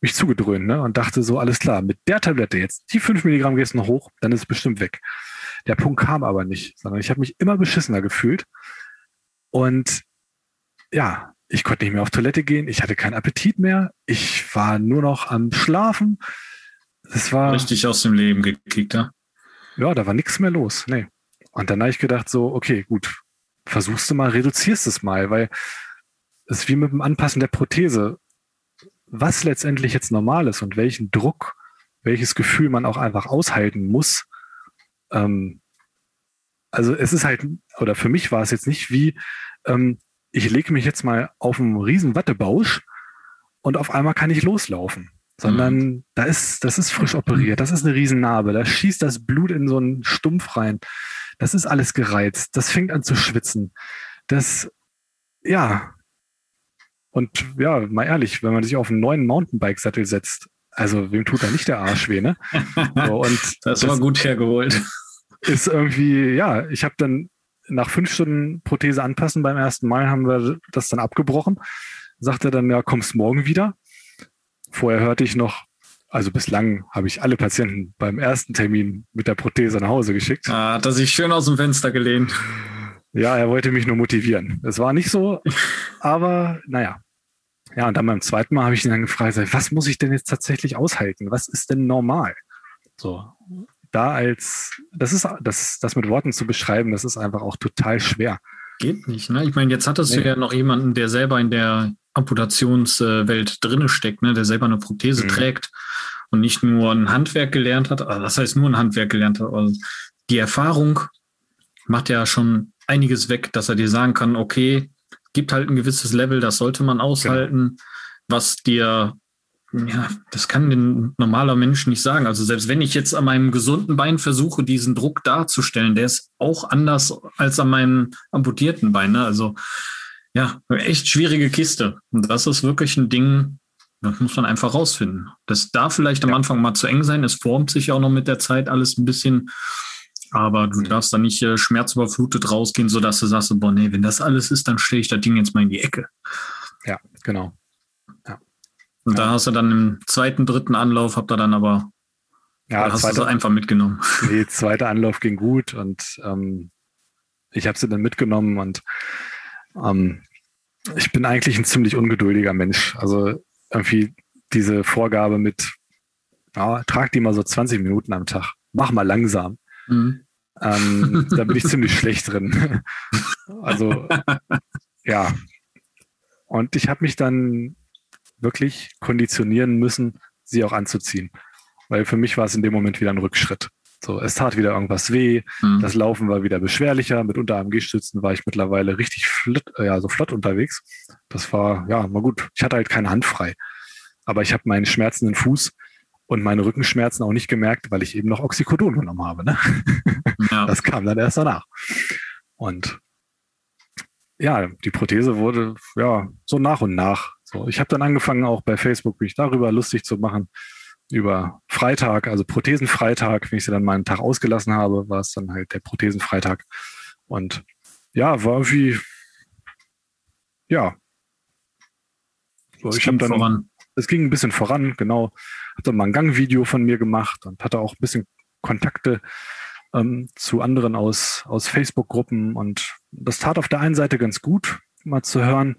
mich zugedröhnt ne? und dachte so, alles klar, mit der Tablette jetzt, die fünf Milligramm gehst noch hoch, dann ist es bestimmt weg. Der Punkt kam aber nicht, sondern ich habe mich immer beschissener gefühlt. Und ja, ich konnte nicht mehr auf Toilette gehen, ich hatte keinen Appetit mehr, ich war nur noch am Schlafen. Das war. Richtig aus dem Leben gekickt, ja? Ja, da war nichts mehr los. Nee. Und dann habe ich gedacht, so, okay, gut, versuchst du mal, reduzierst es mal, weil es ist wie mit dem Anpassen der Prothese. Was letztendlich jetzt normal ist und welchen Druck, welches Gefühl man auch einfach aushalten muss. Ähm, also es ist halt, oder für mich war es jetzt nicht wie, ähm, ich lege mich jetzt mal auf einen riesen Wattebausch und auf einmal kann ich loslaufen. Sondern mhm. da ist, das ist frisch operiert, das ist eine Riesennarbe, da schießt das Blut in so einen Stumpf rein. Das ist alles gereizt, das fängt an zu schwitzen. Das, ja. Und ja, mal ehrlich, wenn man sich auf einen neuen Mountainbike-Sattel setzt, also wem tut da nicht der Arsch weh, ne? So, und das war das gut hergeholt. Ist irgendwie, ja, ich habe dann nach fünf Stunden Prothese anpassen beim ersten Mal haben wir das dann abgebrochen. Sagt er dann, ja, kommst morgen wieder. Vorher hörte ich noch, also bislang habe ich alle Patienten beim ersten Termin mit der Prothese nach Hause geschickt. Ah, hat er sich schön aus dem Fenster gelehnt. Ja, er wollte mich nur motivieren. Es war nicht so, aber naja. Ja, und dann beim zweiten Mal habe ich ihn dann gefragt, was muss ich denn jetzt tatsächlich aushalten? Was ist denn normal? So, da als, das ist, das, das mit Worten zu beschreiben, das ist einfach auch total schwer. Geht nicht, ne? Ich meine, jetzt hattest nee. du ja noch jemanden, der selber in der Amputationswelt drinne steckt, ne? der selber eine Prothese mhm. trägt und nicht nur ein Handwerk gelernt hat. Also das heißt nur ein Handwerk gelernt hat. Also die Erfahrung macht ja schon einiges weg, dass er dir sagen kann, okay, gibt halt ein gewisses Level, das sollte man aushalten, genau. was dir ja, das kann ein normaler Mensch nicht sagen. Also selbst wenn ich jetzt an meinem gesunden Bein versuche, diesen Druck darzustellen, der ist auch anders als an meinem amputierten Bein. Ne? Also ja, echt schwierige Kiste. Und das ist wirklich ein Ding, das muss man einfach rausfinden. Das darf vielleicht am Anfang mal zu eng sein. Es formt sich auch noch mit der Zeit alles ein bisschen. Aber du mhm. darfst da nicht äh, schmerzüberflutet rausgehen, sodass du sagst, boah, nee, wenn das alles ist, dann stelle ich das Ding jetzt mal in die Ecke. Ja, genau. Und ja. da hast du dann im zweiten, dritten Anlauf, habt ihr dann aber ja, hast zweite, du einfach mitgenommen. Nee, zweiter Anlauf ging gut und ähm, ich habe sie dann mitgenommen und ähm, ich bin eigentlich ein ziemlich ungeduldiger Mensch. Also irgendwie diese Vorgabe mit, ja, trag die mal so 20 Minuten am Tag, mach mal langsam. Mhm. Ähm, da bin ich ziemlich schlecht drin. also ja. Und ich habe mich dann wirklich konditionieren müssen, sie auch anzuziehen. Weil für mich war es in dem Moment wieder ein Rückschritt. So, es tat wieder irgendwas weh, mhm. das Laufen war wieder beschwerlicher. Mit Unter-AMG-Stützen war ich mittlerweile richtig flott, äh, ja, so flott unterwegs. Das war, ja, mal gut. Ich hatte halt keine Hand frei. Aber ich habe meinen schmerzenden Fuß und meine Rückenschmerzen auch nicht gemerkt, weil ich eben noch Oxycodon genommen habe. Ne? Ja. Das kam dann erst danach. Und ja, die Prothese wurde ja so nach und nach so, ich habe dann angefangen, auch bei Facebook mich darüber lustig zu machen. Über Freitag, also Prothesenfreitag, wenn ich sie dann mal einen Tag ausgelassen habe, war es dann halt der Prothesenfreitag. Und ja, war irgendwie, ja. So, ich habe dann, voran. es ging ein bisschen voran, genau. Habe dann mal ein Gangvideo von mir gemacht und hatte auch ein bisschen Kontakte ähm, zu anderen aus, aus Facebook-Gruppen. Und das tat auf der einen Seite ganz gut, mal zu hören,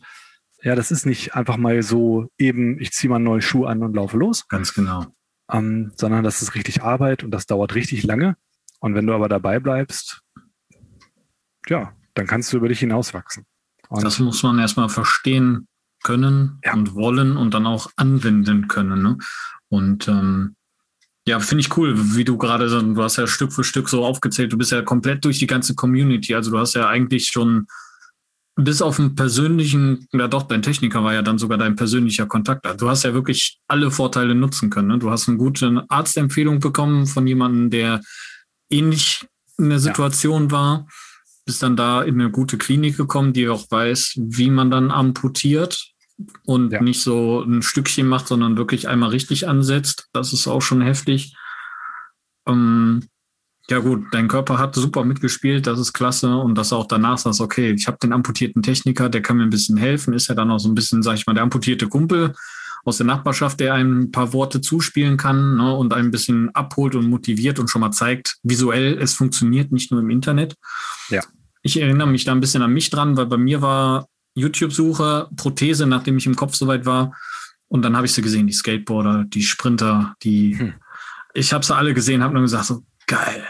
ja, das ist nicht einfach mal so eben, ich ziehe mal einen neuen Schuh an und laufe los. Ganz genau. Ähm, sondern das ist richtig Arbeit und das dauert richtig lange. Und wenn du aber dabei bleibst, ja, dann kannst du über dich hinauswachsen. Und das muss man erstmal verstehen können ja. und wollen und dann auch anwenden können. Ne? Und ähm, ja, finde ich cool, wie du gerade, du hast ja Stück für Stück so aufgezählt, du bist ja komplett durch die ganze Community. Also du hast ja eigentlich schon bis auf einen persönlichen, ja doch, dein Techniker war ja dann sogar dein persönlicher Kontakt. Du hast ja wirklich alle Vorteile nutzen können. Ne? Du hast eine gute Arztempfehlung bekommen von jemandem, der ähnlich in der Situation ja. war. Bist dann da in eine gute Klinik gekommen, die auch weiß, wie man dann amputiert und ja. nicht so ein Stückchen macht, sondern wirklich einmal richtig ansetzt. Das ist auch schon heftig. Ähm, ja gut, dein Körper hat super mitgespielt, das ist klasse. Und dass du auch danach sagst, okay, ich habe den amputierten Techniker, der kann mir ein bisschen helfen, ist ja dann auch so ein bisschen, sag ich mal, der amputierte Kumpel aus der Nachbarschaft, der einem ein paar Worte zuspielen kann ne, und ein bisschen abholt und motiviert und schon mal zeigt, visuell, es funktioniert nicht nur im Internet. Ja. Ich erinnere mich da ein bisschen an mich dran, weil bei mir war YouTube-Suche, Prothese, nachdem ich im Kopf soweit war. Und dann habe ich sie gesehen, die Skateboarder, die Sprinter, die. Hm. Ich habe sie alle gesehen, habe nur gesagt, so geil.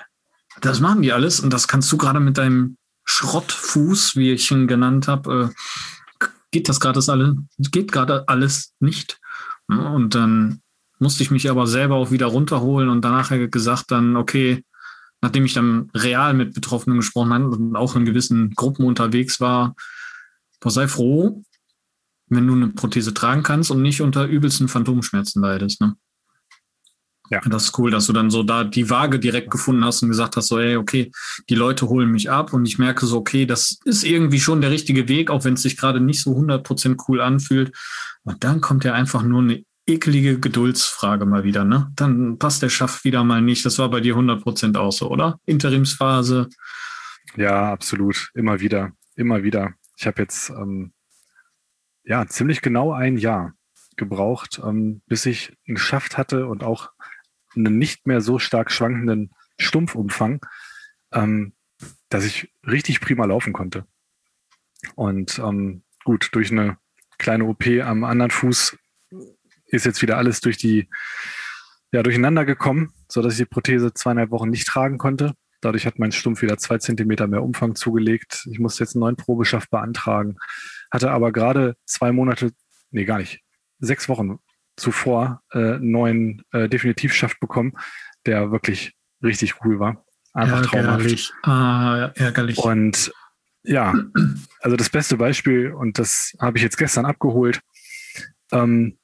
Das machen die alles und das kannst du gerade mit deinem Schrottfuß, wie ich ihn genannt habe, äh, geht das gerade alles, geht gerade alles nicht. Und dann musste ich mich aber selber auch wieder runterholen und danach gesagt dann, okay, nachdem ich dann real mit Betroffenen gesprochen habe und auch in gewissen Gruppen unterwegs war, sei froh, wenn du eine Prothese tragen kannst und nicht unter übelsten Phantomschmerzen leidest. Ne? Ja. Das ist cool, dass du dann so da die Waage direkt gefunden hast und gesagt hast, so, ey, okay, die Leute holen mich ab und ich merke so, okay, das ist irgendwie schon der richtige Weg, auch wenn es sich gerade nicht so 100% cool anfühlt. Und dann kommt ja einfach nur eine ekelige Geduldsfrage mal wieder, ne? Dann passt der Schaft wieder mal nicht. Das war bei dir 100% auch so, oder? Interimsphase. Ja, absolut. Immer wieder. Immer wieder. Ich habe jetzt, ähm, ja, ziemlich genau ein Jahr gebraucht, ähm, bis ich einen Schaft hatte und auch einen nicht mehr so stark schwankenden Stumpfumfang, ähm, dass ich richtig prima laufen konnte. Und ähm, gut, durch eine kleine OP am anderen Fuß ist jetzt wieder alles durch die, ja, durcheinander gekommen, sodass ich die Prothese zweieinhalb Wochen nicht tragen konnte. Dadurch hat mein Stumpf wieder zwei Zentimeter mehr Umfang zugelegt. Ich musste jetzt einen neuen Probeschaft beantragen, hatte aber gerade zwei Monate, nee, gar nicht, sechs Wochen zuvor äh, einen neuen äh, Definitivschaft bekommen, der wirklich richtig cool war. Einfach ärgerlich. traumhaft. Ah, ärgerlich. Und ja, also das beste Beispiel, und das habe ich jetzt gestern abgeholt. Ähm,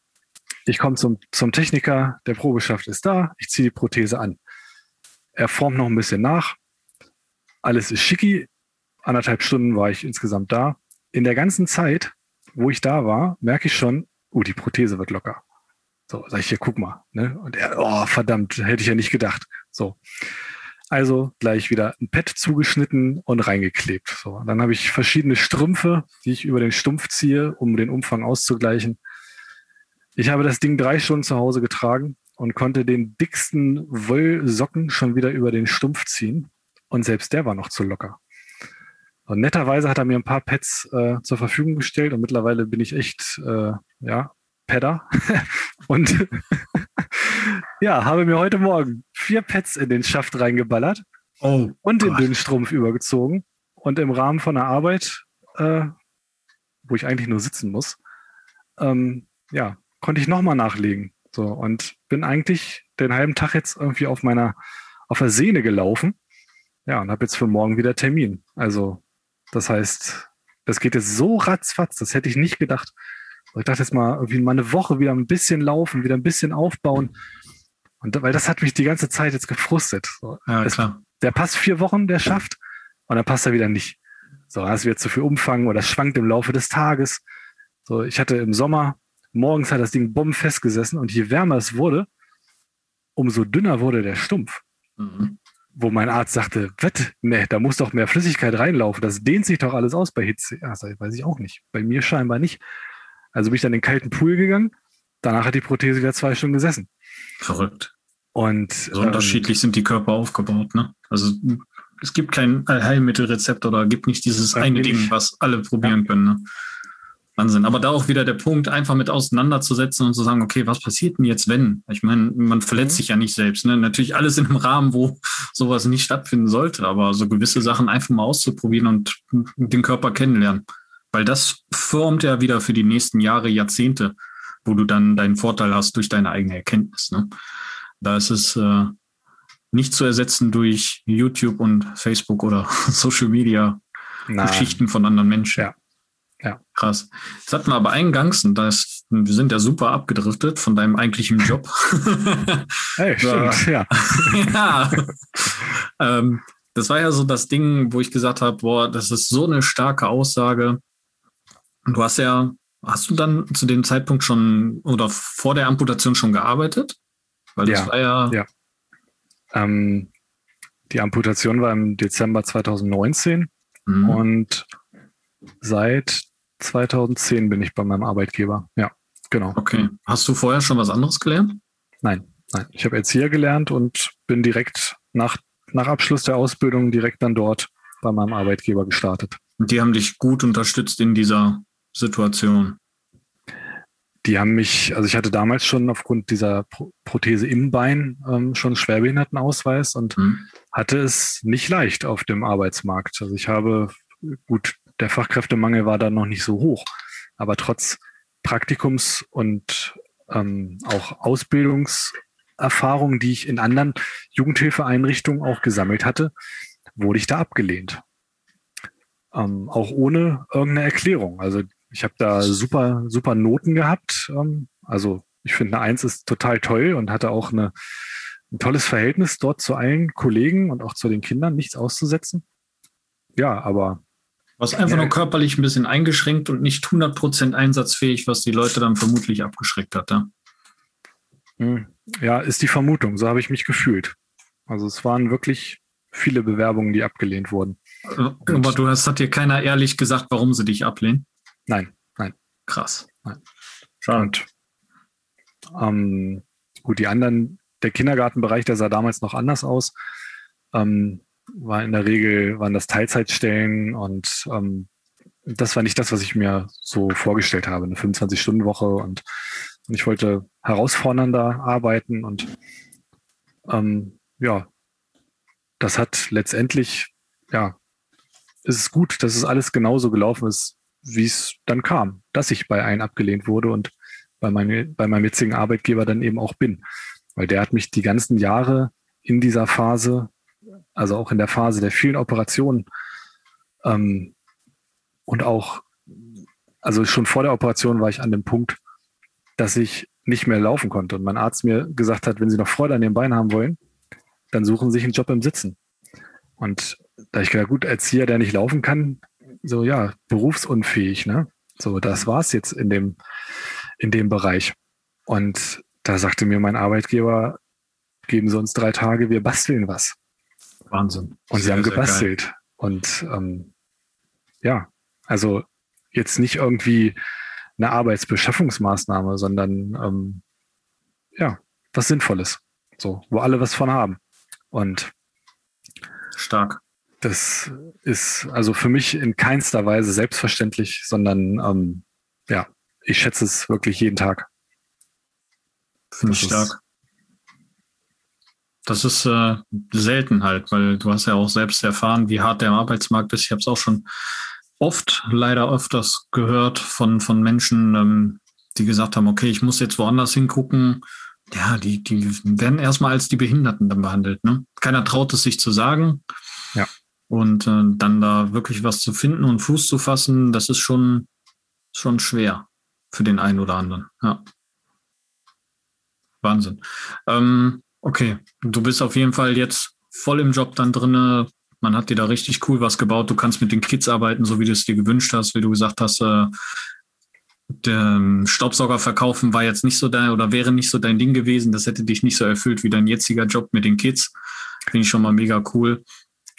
ich komme zum, zum Techniker, der Probeschaft ist da, ich ziehe die Prothese an. Er formt noch ein bisschen nach. Alles ist schicki. Anderthalb Stunden war ich insgesamt da. In der ganzen Zeit, wo ich da war, merke ich schon, oh, die Prothese wird locker. So, sag ich hier, guck mal. Ne? Und er, oh, verdammt, hätte ich ja nicht gedacht. So. Also gleich wieder ein Pad zugeschnitten und reingeklebt. So, dann habe ich verschiedene Strümpfe, die ich über den Stumpf ziehe, um den Umfang auszugleichen. Ich habe das Ding drei Stunden zu Hause getragen und konnte den dicksten Wollsocken schon wieder über den Stumpf ziehen. Und selbst der war noch zu locker. Und netterweise hat er mir ein paar Pads äh, zur Verfügung gestellt und mittlerweile bin ich echt äh, ja, Padder. und ja, habe mir heute Morgen vier Pads in den Schaft reingeballert oh, und den dünnen Strumpf übergezogen. Und im Rahmen von der Arbeit, äh, wo ich eigentlich nur sitzen muss, ähm, ja, konnte ich nochmal nachlegen. So, und bin eigentlich den halben Tag jetzt irgendwie auf meiner, auf der Sehne gelaufen. Ja, und habe jetzt für morgen wieder Termin. Also, das heißt, das geht jetzt so ratzfatz, das hätte ich nicht gedacht. Ich dachte jetzt mal, irgendwie mal eine Woche wieder ein bisschen laufen, wieder ein bisschen aufbauen. Und weil das hat mich die ganze Zeit jetzt gefrustet. So, ja, das, klar. Der passt vier Wochen, der schafft, und dann passt er wieder nicht. So, dann hast du wieder zu viel Umfang oder schwankt im Laufe des Tages. So, ich hatte im Sommer, morgens hat das Ding bombenfest gesessen und je wärmer es wurde, umso dünner wurde der Stumpf. Mhm. Wo mein Arzt sagte, wett, ne, da muss doch mehr Flüssigkeit reinlaufen. Das dehnt sich doch alles aus bei Hitze. Ja, weiß ich auch nicht. Bei mir scheinbar nicht. Also bin ich dann in den kalten Pool gegangen. Danach hat die Prothese wieder zwei Stunden gesessen. Verrückt. Und so ähm, unterschiedlich sind die Körper aufgebaut. Ne? Also es gibt kein Heilmittelrezept oder gibt nicht dieses eine Ding, was alle probieren ja. können. Ne? Wahnsinn. Aber da auch wieder der Punkt, einfach mit auseinanderzusetzen und zu sagen, okay, was passiert denn jetzt, wenn? Ich meine, man verletzt mhm. sich ja nicht selbst. Ne? Natürlich alles in einem Rahmen, wo sowas nicht stattfinden sollte, aber so gewisse Sachen einfach mal auszuprobieren und den Körper kennenlernen. Weil das formt ja wieder für die nächsten Jahre, Jahrzehnte, wo du dann deinen Vorteil hast durch deine eigene Erkenntnis. Ne? Da ist es äh, nicht zu ersetzen durch YouTube und Facebook oder Social Media Nein. Geschichten von anderen Menschen. Ja, Ja. Krass. Das hatten wir aber eingangs, und das, wir sind ja super abgedriftet von deinem eigentlichen Job. hey, stimmt, ja. ja. ähm, das war ja so das Ding, wo ich gesagt habe, boah, das ist so eine starke Aussage. Du hast ja, hast du dann zu dem Zeitpunkt schon oder vor der Amputation schon gearbeitet? Weil das ja, war ja. ja. Ähm, die Amputation war im Dezember 2019 mhm. und seit 2010 bin ich bei meinem Arbeitgeber. Ja, genau. Okay. Hast du vorher schon was anderes gelernt? Nein, nein. Ich habe Erzieher gelernt und bin direkt nach, nach Abschluss der Ausbildung direkt dann dort bei meinem Arbeitgeber gestartet. Und die haben dich gut unterstützt in dieser Situation? Die haben mich, also ich hatte damals schon aufgrund dieser Prothese im Bein ähm, schon Schwerbehindertenausweis und mhm. hatte es nicht leicht auf dem Arbeitsmarkt. Also ich habe, gut, der Fachkräftemangel war da noch nicht so hoch, aber trotz Praktikums und ähm, auch Ausbildungserfahrungen, die ich in anderen Jugendhilfeeinrichtungen auch gesammelt hatte, wurde ich da abgelehnt. Ähm, auch ohne irgendeine Erklärung. Also ich habe da super, super Noten gehabt. Ähm, also ich finde, eine Eins ist total toll und hatte auch eine, ein tolles Verhältnis dort zu allen Kollegen und auch zu den Kindern, nichts auszusetzen. Ja, aber. Was einfach nur körperlich ein bisschen eingeschränkt und nicht 100% einsatzfähig, was die Leute dann vermutlich abgeschreckt hat. Ja, hm, ja ist die Vermutung. So habe ich mich gefühlt. Also es waren wirklich viele Bewerbungen, die abgelehnt wurden. Aber du hast, hat dir keiner ehrlich gesagt, warum sie dich ablehnen? Nein, nein. Krass. Nein. Und ähm, gut, die anderen, der Kindergartenbereich, der sah damals noch anders aus. Ähm, war in der Regel, waren das Teilzeitstellen und ähm, das war nicht das, was ich mir so vorgestellt habe, eine 25-Stunden-Woche und, und, ich wollte herausfordernder arbeiten und ähm, ja, das hat letztendlich, ja, ist es gut, dass es alles genauso gelaufen ist, wie es dann kam, dass ich bei einem abgelehnt wurde und bei, meine, bei meinem jetzigen Arbeitgeber dann eben auch bin. Weil der hat mich die ganzen Jahre in dieser Phase, also auch in der Phase der vielen Operationen ähm, und auch, also schon vor der Operation war ich an dem Punkt, dass ich nicht mehr laufen konnte und mein Arzt mir gesagt hat, wenn Sie noch Freude an dem Bein haben wollen, dann suchen Sie sich einen Job im Sitzen. Und da ich gedacht, gut, Erzieher, der nicht laufen kann, so ja, berufsunfähig, ne? So, das war's jetzt in dem, in dem Bereich. Und da sagte mir mein Arbeitgeber, geben Sie uns drei Tage, wir basteln was. Wahnsinn. Und sehr, sie haben gebastelt. Und ähm, ja, also jetzt nicht irgendwie eine Arbeitsbeschaffungsmaßnahme, sondern ähm, ja, was Sinnvolles. So, wo alle was von haben. Und stark das ist also für mich in keinster Weise selbstverständlich, sondern ähm, ja, ich schätze es wirklich jeden Tag. Finde ich stark. Das ist äh, selten halt, weil du hast ja auch selbst erfahren, wie hart der Arbeitsmarkt ist. Ich habe es auch schon oft, leider öfters gehört von, von Menschen, ähm, die gesagt haben, okay, ich muss jetzt woanders hingucken. Ja, die, die werden erstmal als die Behinderten dann behandelt. Ne? Keiner traut es sich zu sagen. Und äh, dann da wirklich was zu finden und Fuß zu fassen, das ist schon, schon schwer für den einen oder anderen. Ja. Wahnsinn. Ähm, okay, du bist auf jeden Fall jetzt voll im Job dann drinne. Man hat dir da richtig cool was gebaut. Du kannst mit den Kids arbeiten, so wie du es dir gewünscht hast, wie du gesagt hast. Äh, der ähm, Staubsauger verkaufen war jetzt nicht so dein oder wäre nicht so dein Ding gewesen. Das hätte dich nicht so erfüllt wie dein jetziger Job mit den Kids. Finde ich schon mal mega cool.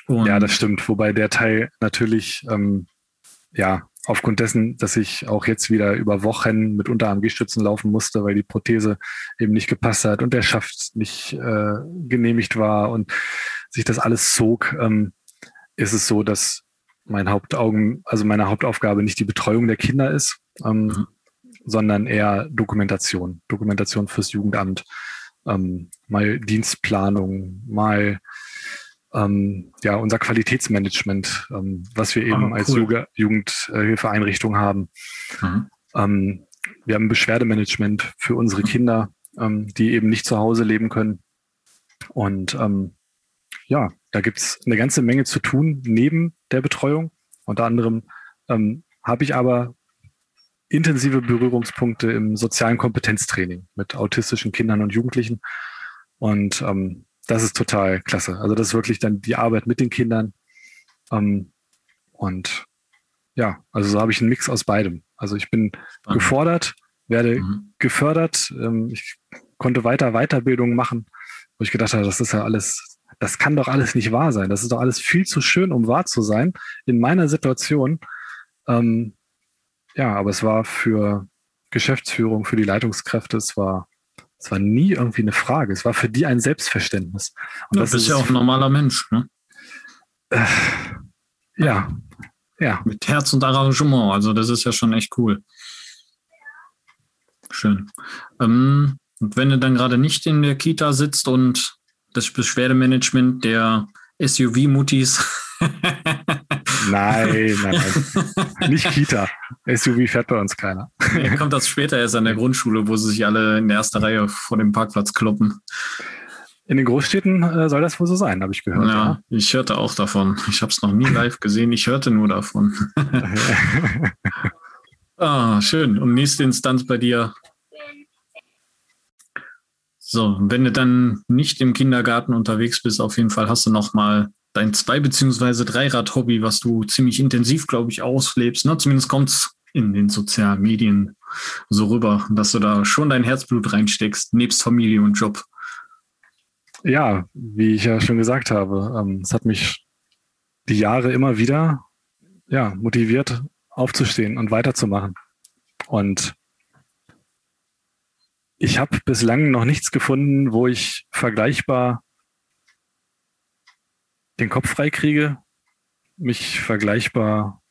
Und ja, das stimmt. Wobei der Teil natürlich, ähm, ja, aufgrund dessen, dass ich auch jetzt wieder über Wochen mit Unterarm-Gestützen laufen musste, weil die Prothese eben nicht gepasst hat und der Schaft nicht äh, genehmigt war und sich das alles zog, ähm, ist es so, dass mein Hauptaugen, also meine Hauptaufgabe nicht die Betreuung der Kinder ist, ähm, mhm. sondern eher Dokumentation, Dokumentation fürs Jugendamt, ähm, mal Dienstplanung, mal ähm, ja, unser Qualitätsmanagement, ähm, was wir eben ah, cool. als Jugendhilfeeinrichtung haben. Mhm. Ähm, wir haben Beschwerdemanagement für unsere mhm. Kinder, ähm, die eben nicht zu Hause leben können. Und ähm, ja, da gibt's eine ganze Menge zu tun neben der Betreuung. Unter anderem ähm, habe ich aber intensive Berührungspunkte im sozialen Kompetenztraining mit autistischen Kindern und Jugendlichen. Und ähm, das ist total klasse. Also das ist wirklich dann die Arbeit mit den Kindern. Ähm, und ja, also so habe ich einen Mix aus beidem. Also ich bin Spannend. gefordert, werde mhm. gefördert. Ähm, ich konnte weiter Weiterbildung machen, wo ich gedacht habe, das ist ja alles, das kann doch alles nicht wahr sein. Das ist doch alles viel zu schön, um wahr zu sein in meiner Situation. Ähm, ja, aber es war für Geschäftsführung, für die Leitungskräfte, es war, es war nie irgendwie eine Frage. Es war für die ein Selbstverständnis. Und ja, das ist ja auch ein normaler Mensch, ne? Äh, ja, ja. Mit Herz und Arrangement. Also das ist ja schon echt cool. Schön. Ähm, und wenn du dann gerade nicht in der Kita sitzt und das Beschwerdemanagement der SUV-Muttis. Nein, nein, nein. Nicht Kita. SUV fährt bei uns keiner. Mir kommt das später erst an der Grundschule, wo sie sich alle in der ersten Reihe vor dem Parkplatz kloppen. In den Großstädten äh, soll das wohl so sein, habe ich gehört. Ja, ja, ich hörte auch davon. Ich habe es noch nie live gesehen, ich hörte nur davon. ah, schön. Und nächste Instanz bei dir. So, wenn du dann nicht im Kindergarten unterwegs bist, auf jeden Fall hast du noch mal dein Zwei- bzw. Dreirad-Hobby, was du ziemlich intensiv, glaube ich, auslebst. Ne? Zumindest kommt es in den sozialen Medien so rüber, dass du da schon dein Herzblut reinsteckst, nebst Familie und Job. Ja, wie ich ja schon gesagt habe, ähm, es hat mich die Jahre immer wieder ja, motiviert, aufzustehen und weiterzumachen. Und ich habe bislang noch nichts gefunden, wo ich vergleichbar den Kopf frei kriege, mich vergleichbar,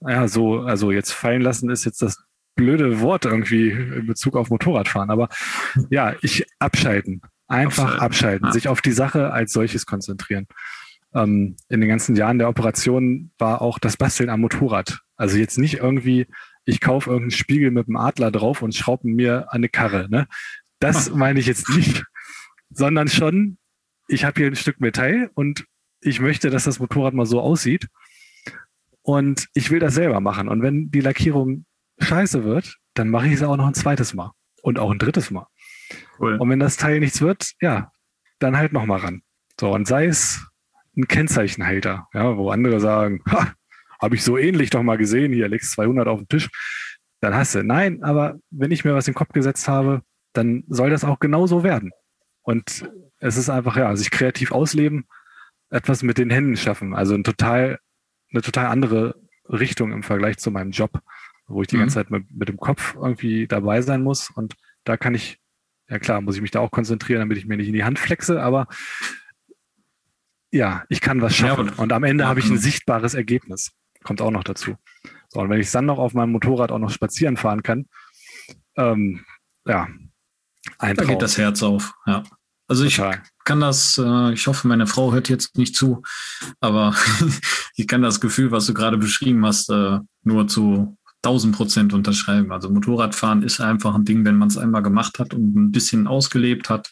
ja, so, also jetzt fallen lassen ist jetzt das blöde Wort irgendwie in Bezug auf Motorradfahren, aber ja, ich abschalten. Einfach abschalten, abschalten ja. sich auf die Sache als solches konzentrieren. Ähm, in den ganzen Jahren der Operation war auch das Basteln am Motorrad. Also jetzt nicht irgendwie, ich kaufe irgendeinen Spiegel mit einem Adler drauf und schraube mir eine Karre. Ne? Das meine ich jetzt nicht, sondern schon, ich habe hier ein Stück Metall und ich möchte, dass das Motorrad mal so aussieht. Und ich will das selber machen. Und wenn die Lackierung scheiße wird, dann mache ich es auch noch ein zweites Mal und auch ein drittes Mal. Cool. Und wenn das Teil nichts wird, ja, dann halt nochmal ran. So, und sei es ein Kennzeichenhalter, ja, wo andere sagen, ha, habe ich so ähnlich doch mal gesehen, hier legst 200 auf den Tisch, dann hast du. Nein, aber wenn ich mir was in den Kopf gesetzt habe, dann soll das auch genauso werden. Und es ist einfach, ja, sich kreativ ausleben, etwas mit den Händen schaffen. Also ein total, eine total andere Richtung im Vergleich zu meinem Job, wo ich die mhm. ganze Zeit mit, mit dem Kopf irgendwie dabei sein muss. Und da kann ich ja klar, muss ich mich da auch konzentrieren, damit ich mir nicht in die Hand flexe, aber ja, ich kann was schaffen. Ja, und am Ende ja, habe ich ein sichtbares Ergebnis. Kommt auch noch dazu. So, und wenn ich dann noch auf meinem Motorrad auch noch spazieren fahren kann, ähm, ja, ein Da geht das Herz auf, ja. Also Total. ich kann das, äh, ich hoffe, meine Frau hört jetzt nicht zu, aber ich kann das Gefühl, was du gerade beschrieben hast, äh, nur zu 1000 Prozent unterschreiben. Also Motorradfahren ist einfach ein Ding, wenn man es einmal gemacht hat und ein bisschen ausgelebt hat.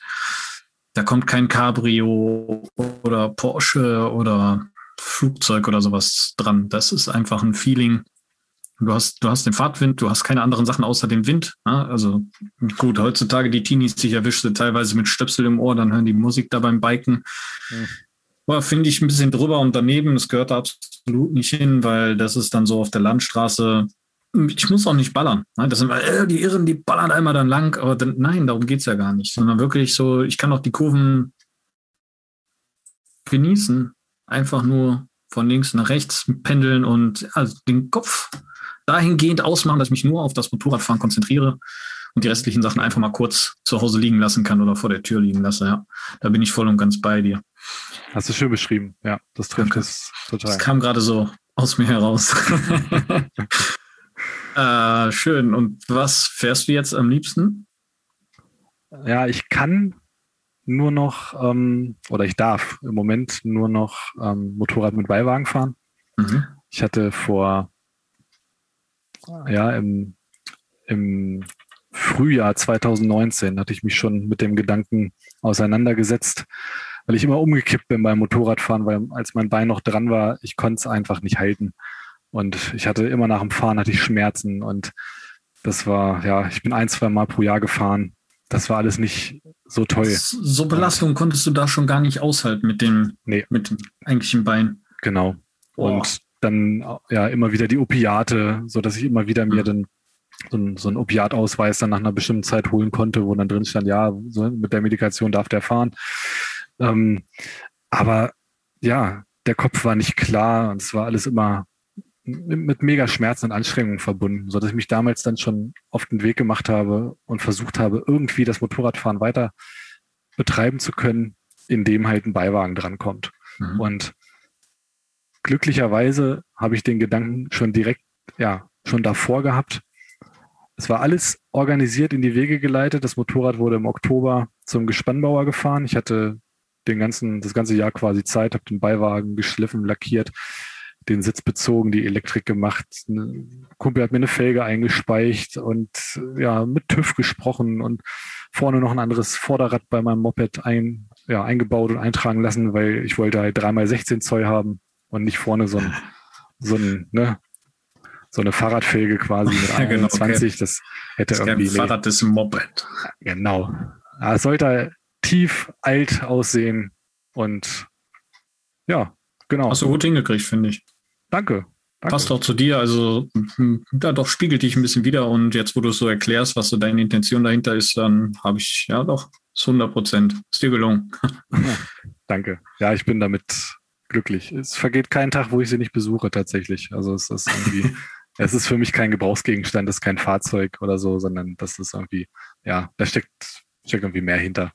Da kommt kein Cabrio oder Porsche oder Flugzeug oder sowas dran. Das ist einfach ein Feeling. Du hast, du hast den Fahrtwind, du hast keine anderen Sachen außer dem Wind. Ne? Also gut, heutzutage die Teenies, die ich erwischte, teilweise mit Stöpsel im Ohr, dann hören die Musik da beim Biken. Ja. Finde ich ein bisschen drüber und daneben. Das gehört da absolut nicht hin, weil das ist dann so auf der Landstraße ich muss auch nicht ballern. Ne? Das sind äh, die Irren, die ballern einmal dann lang, aber dann, nein, darum geht es ja gar nicht, sondern wirklich so, ich kann auch die Kurven genießen, einfach nur von links nach rechts pendeln und also den Kopf dahingehend ausmachen, dass ich mich nur auf das Motorradfahren konzentriere und die restlichen Sachen einfach mal kurz zu Hause liegen lassen kann oder vor der Tür liegen lasse. Ja, da bin ich voll und ganz bei dir. Hast du schön beschrieben. Ja, das trifft es total. Das kam gerade so aus mir heraus. Äh, schön. Und was fährst du jetzt am liebsten? Ja, ich kann nur noch, ähm, oder ich darf im Moment nur noch ähm, Motorrad mit Beiwagen fahren. Mhm. Ich hatte vor, ja, im, im Frühjahr 2019 hatte ich mich schon mit dem Gedanken auseinandergesetzt, weil ich immer umgekippt bin beim Motorradfahren, weil als mein Bein noch dran war, ich konnte es einfach nicht halten. Und ich hatte immer nach dem Fahren hatte ich Schmerzen und das war, ja, ich bin ein, zwei Mal pro Jahr gefahren. Das war alles nicht so toll. So Belastung konntest du da schon gar nicht aushalten mit dem, nee. mit dem eigentlichen Bein. Genau. Boah. Und dann ja immer wieder die Opiate, so dass ich immer wieder mir dann so, ein, so einen Opiatausweis dann nach einer bestimmten Zeit holen konnte, wo dann drin stand, ja, so mit der Medikation darf der fahren. Ähm, aber ja, der Kopf war nicht klar und es war alles immer mit mega Schmerzen und Anstrengungen verbunden, so dass ich mich damals dann schon auf den Weg gemacht habe und versucht habe, irgendwie das Motorradfahren weiter betreiben zu können, indem halt ein Beiwagen drankommt. Mhm. Und glücklicherweise habe ich den Gedanken schon direkt, ja, schon davor gehabt. Es war alles organisiert in die Wege geleitet. Das Motorrad wurde im Oktober zum Gespannbauer gefahren. Ich hatte den ganzen, das ganze Jahr quasi Zeit, habe den Beiwagen geschliffen, lackiert, den Sitz bezogen, die Elektrik gemacht. Ein Kumpel hat mir eine Felge eingespeicht und ja, mit TÜV gesprochen und vorne noch ein anderes Vorderrad bei meinem Moped ein, ja, eingebaut und eintragen lassen, weil ich wollte halt dreimal 16 Zoll haben und nicht vorne so ein, so ein, ne, so eine Fahrradfelge quasi mit 21. genau. Das hätte das irgendwie. Fahrrad nee. ist ein Moped. Genau. Es sollte tief alt aussehen und ja, genau. Hast du gut hingekriegt, finde ich. Danke. Danke. Passt auch zu dir, also da doch spiegelt dich ein bisschen wieder und jetzt, wo du es so erklärst, was so deine Intention dahinter ist, dann habe ich, ja doch, ist 100 Prozent. Ist dir gelungen. Danke. Ja, ich bin damit glücklich. Es vergeht kein Tag, wo ich sie nicht besuche, tatsächlich. Also es ist irgendwie, es ist für mich kein Gebrauchsgegenstand, es ist kein Fahrzeug oder so, sondern das ist irgendwie, ja, da steckt, steckt irgendwie mehr hinter.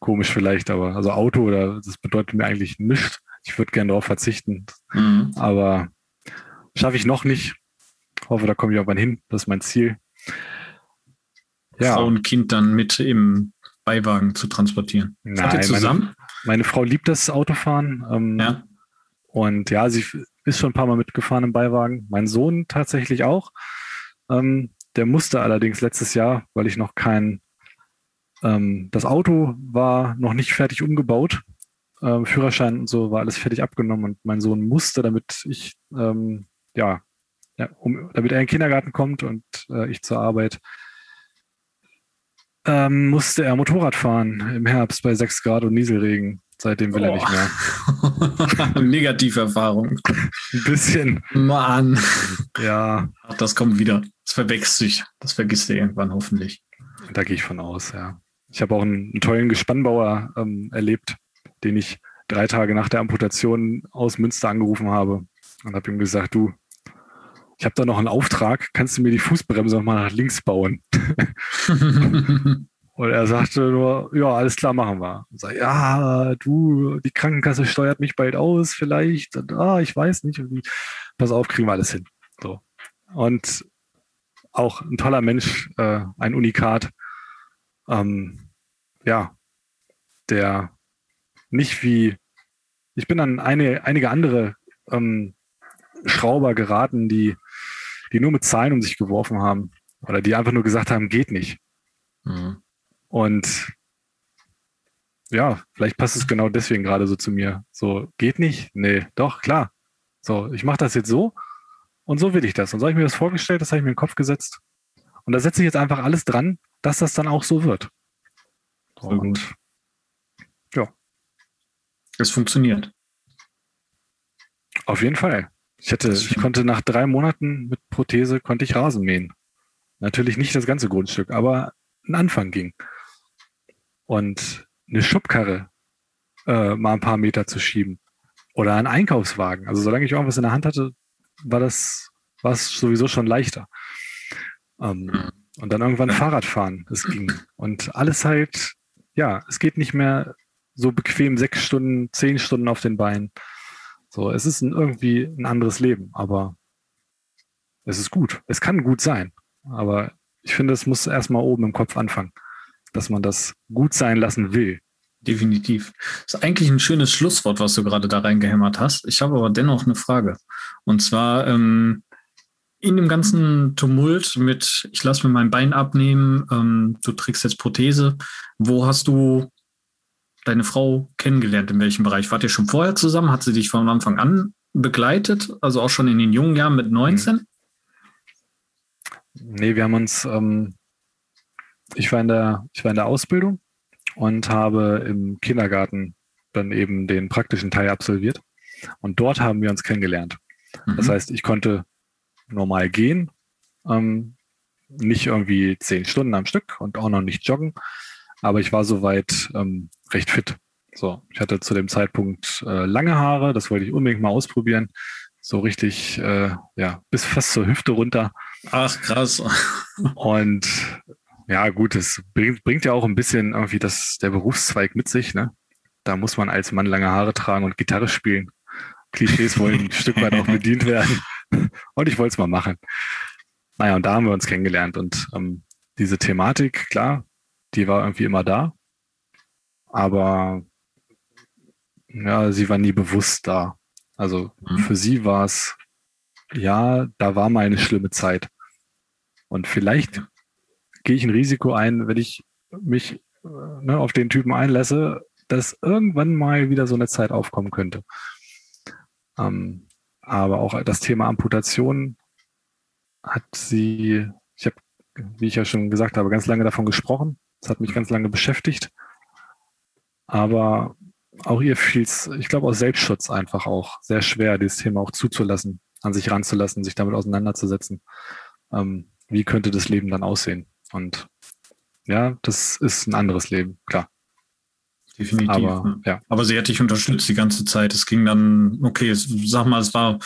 komisch vielleicht, aber also Auto oder das bedeutet mir eigentlich nichts ich würde gerne darauf verzichten. Mhm. Aber schaffe ich noch nicht. Hoffe, da komme ich irgendwann hin. Das ist mein Ziel. Ja. Frau und Kind dann mit im Beiwagen zu transportieren. Nein, ihr zusammen? Meine, Frau liebt das Autofahren. Ähm, ja. Und ja, sie ist schon ein paar Mal mitgefahren im Beiwagen. Mein Sohn tatsächlich auch. Ähm, der musste allerdings letztes Jahr, weil ich noch kein, ähm, das Auto war noch nicht fertig umgebaut ähm, Führerschein und so war alles fertig abgenommen und mein Sohn musste, damit ich, ähm, ja, ja um, damit er in den Kindergarten kommt und äh, ich zur Arbeit, ähm, musste er Motorrad fahren im Herbst bei 6 Grad und Nieselregen. Seitdem will oh. er nicht mehr. Negativerfahrung. Ein bisschen. Mann. Ja. Ach, das kommt wieder. Das verwechselt sich. Das vergisst er irgendwann hoffentlich. Da gehe ich von aus, ja. Ich habe auch einen, einen tollen Gespannbauer ähm, erlebt, den ich drei Tage nach der Amputation aus Münster angerufen habe und habe ihm gesagt, du, ich habe da noch einen Auftrag, kannst du mir die Fußbremse nochmal nach links bauen? und er sagte nur, ja, alles klar, machen wir. Und sag, ja, du, die Krankenkasse steuert mich bald aus, vielleicht. Und, ah, ich weiß nicht. Und, pass auf, kriegen wir alles hin. So. Und auch ein toller Mensch, äh, ein Unikat. Ähm, ja, der nicht wie, ich bin an eine, einige andere ähm, Schrauber geraten, die, die nur mit Zahlen um sich geworfen haben oder die einfach nur gesagt haben, geht nicht. Mhm. Und ja, vielleicht passt es genau deswegen gerade so zu mir. So, geht nicht? Nee, doch, klar. So, ich mache das jetzt so und so will ich das. Und so habe ich mir das vorgestellt, das habe ich mir in den Kopf gesetzt. Und da setze ich jetzt einfach alles dran, dass das dann auch so wird. Und ja. Es funktioniert. Auf jeden Fall. Ich hatte, ich konnte nach drei Monaten mit Prothese konnte ich Rasen mähen. Natürlich nicht das ganze Grundstück, aber ein Anfang ging. Und eine Schubkarre äh, mal ein paar Meter zu schieben oder einen Einkaufswagen. Also solange ich irgendwas in der Hand hatte, war das war es sowieso schon leichter. Ähm, mhm. und dann irgendwann Fahrrad fahren. Es ging. Und alles halt, ja, es geht nicht mehr so bequem sechs Stunden, zehn Stunden auf den Beinen. So, es ist ein, irgendwie ein anderes Leben, aber es ist gut. Es kann gut sein. Aber ich finde, es muss erstmal oben im Kopf anfangen, dass man das gut sein lassen will. Definitiv. Das ist eigentlich ein schönes Schlusswort, was du gerade da reingehämmert hast. Ich habe aber dennoch eine Frage. Und zwar ähm, in dem ganzen Tumult mit, ich lasse mir mein Bein abnehmen, ähm, du trägst jetzt Prothese. Wo hast du deine Frau kennengelernt? In welchem Bereich? Wart ihr schon vorher zusammen? Hat sie dich von Anfang an begleitet, also auch schon in den jungen Jahren mit 19? Nee, wir haben uns, ähm, ich, war in der, ich war in der Ausbildung und habe im Kindergarten dann eben den praktischen Teil absolviert. Und dort haben wir uns kennengelernt. Mhm. Das heißt, ich konnte normal gehen, ähm, nicht irgendwie zehn Stunden am Stück und auch noch nicht joggen, aber ich war soweit ähm, recht fit. So, ich hatte zu dem Zeitpunkt äh, lange Haare, das wollte ich unbedingt mal ausprobieren. So richtig, äh, ja, bis fast zur Hüfte runter. Ach, krass. Und ja, gut, es bringt, bringt ja auch ein bisschen irgendwie das, der Berufszweig mit sich, ne? Da muss man als Mann lange Haare tragen und Gitarre spielen. Klischees wollen ein Stück weit auch bedient werden. Und ich wollte es mal machen. Naja, und da haben wir uns kennengelernt. Und ähm, diese Thematik, klar, die war irgendwie immer da. Aber ja, sie war nie bewusst da. Also mhm. für sie war es, ja, da war mal eine schlimme Zeit. Und vielleicht gehe ich ein Risiko ein, wenn ich mich ne, auf den Typen einlasse, dass irgendwann mal wieder so eine Zeit aufkommen könnte. Ähm, aber auch das Thema Amputation hat sie, ich habe, wie ich ja schon gesagt habe, ganz lange davon gesprochen. Das hat mich ganz lange beschäftigt. Aber auch ihr fiel es, ich glaube, aus Selbstschutz einfach auch sehr schwer, dieses Thema auch zuzulassen, an sich ranzulassen, sich damit auseinanderzusetzen. Ähm, wie könnte das Leben dann aussehen? Und ja, das ist ein anderes Leben, klar. Definitiv. Aber, ja. Aber sie hat dich unterstützt die ganze Zeit. Es ging dann, okay, sag mal, es war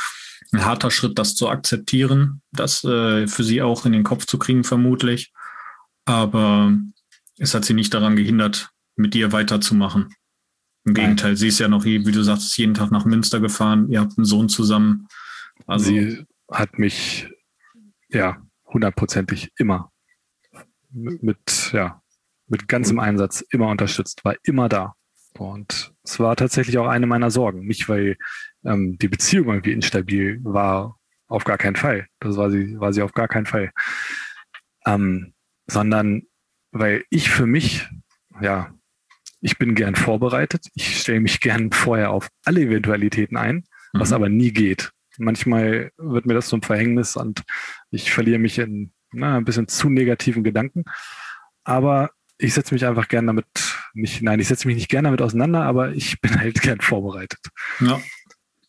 ein harter Schritt, das zu akzeptieren, das äh, für sie auch in den Kopf zu kriegen, vermutlich. Aber es hat sie nicht daran gehindert, mit dir weiterzumachen. Im Gegenteil, sie ist ja noch, wie du sagst, jeden Tag nach Münster gefahren. Ihr habt einen Sohn zusammen. Also, sie hat mich, ja, hundertprozentig immer mit, ja, mit ganzem Einsatz immer unterstützt, war immer da. Und es war tatsächlich auch eine meiner Sorgen. Nicht, weil ähm, die Beziehung irgendwie instabil war, auf gar keinen Fall. Das war sie, war sie auf gar keinen Fall. Ähm, sondern weil ich für mich, ja, ich bin gern vorbereitet. Ich stelle mich gern vorher auf alle Eventualitäten ein, was mhm. aber nie geht. Manchmal wird mir das zum Verhängnis und ich verliere mich in na, ein bisschen zu negativen Gedanken. Aber ich setze mich einfach gern damit, nicht, nein, ich setze mich nicht gern damit auseinander, aber ich bin halt gern vorbereitet. Ja.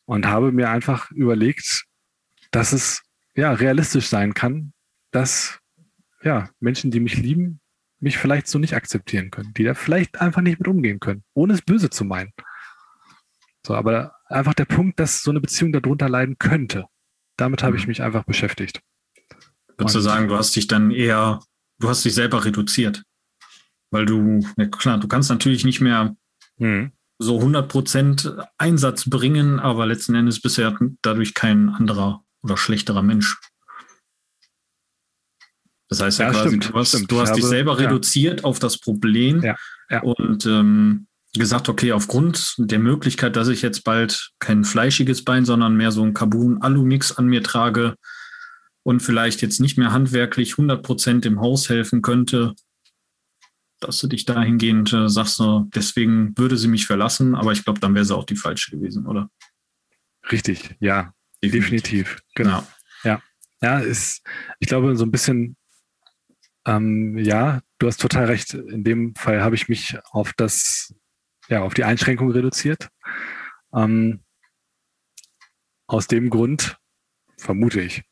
Und habe mir einfach überlegt, dass es ja realistisch sein kann, dass ja Menschen, die mich lieben, mich vielleicht so nicht akzeptieren können, die da vielleicht einfach nicht mit umgehen können, ohne es böse zu meinen. So, aber einfach der Punkt, dass so eine Beziehung darunter leiden könnte. Damit habe ich mhm. mich einfach beschäftigt. Würdest du sagen, du hast dich dann eher, du hast dich selber reduziert? Weil du, ja klar, du kannst natürlich nicht mehr hm. so 100% Einsatz bringen, aber letzten Endes bist du ja dadurch kein anderer oder schlechterer Mensch. Das heißt ja, ja quasi, stimmt, du hast, stimmt. Du hast dich selber ja. reduziert auf das Problem und ähm, gesagt, okay, aufgrund der Möglichkeit, dass ich jetzt bald kein fleischiges Bein, sondern mehr so ein Carbon-Alu-Mix an mir trage und vielleicht jetzt nicht mehr handwerklich 100 Prozent im Haus helfen könnte, dass du dich dahingehend äh, sagst, so, deswegen würde sie mich verlassen, aber ich glaube, dann wäre sie auch die falsche gewesen, oder? Richtig, ja, definitiv. definitiv. Genau. Ja. ja, ist, ich glaube, so ein bisschen, ähm, ja, du hast total recht. In dem Fall habe ich mich auf das, ja, auf die Einschränkung reduziert. Ähm, aus dem Grund, vermute ich,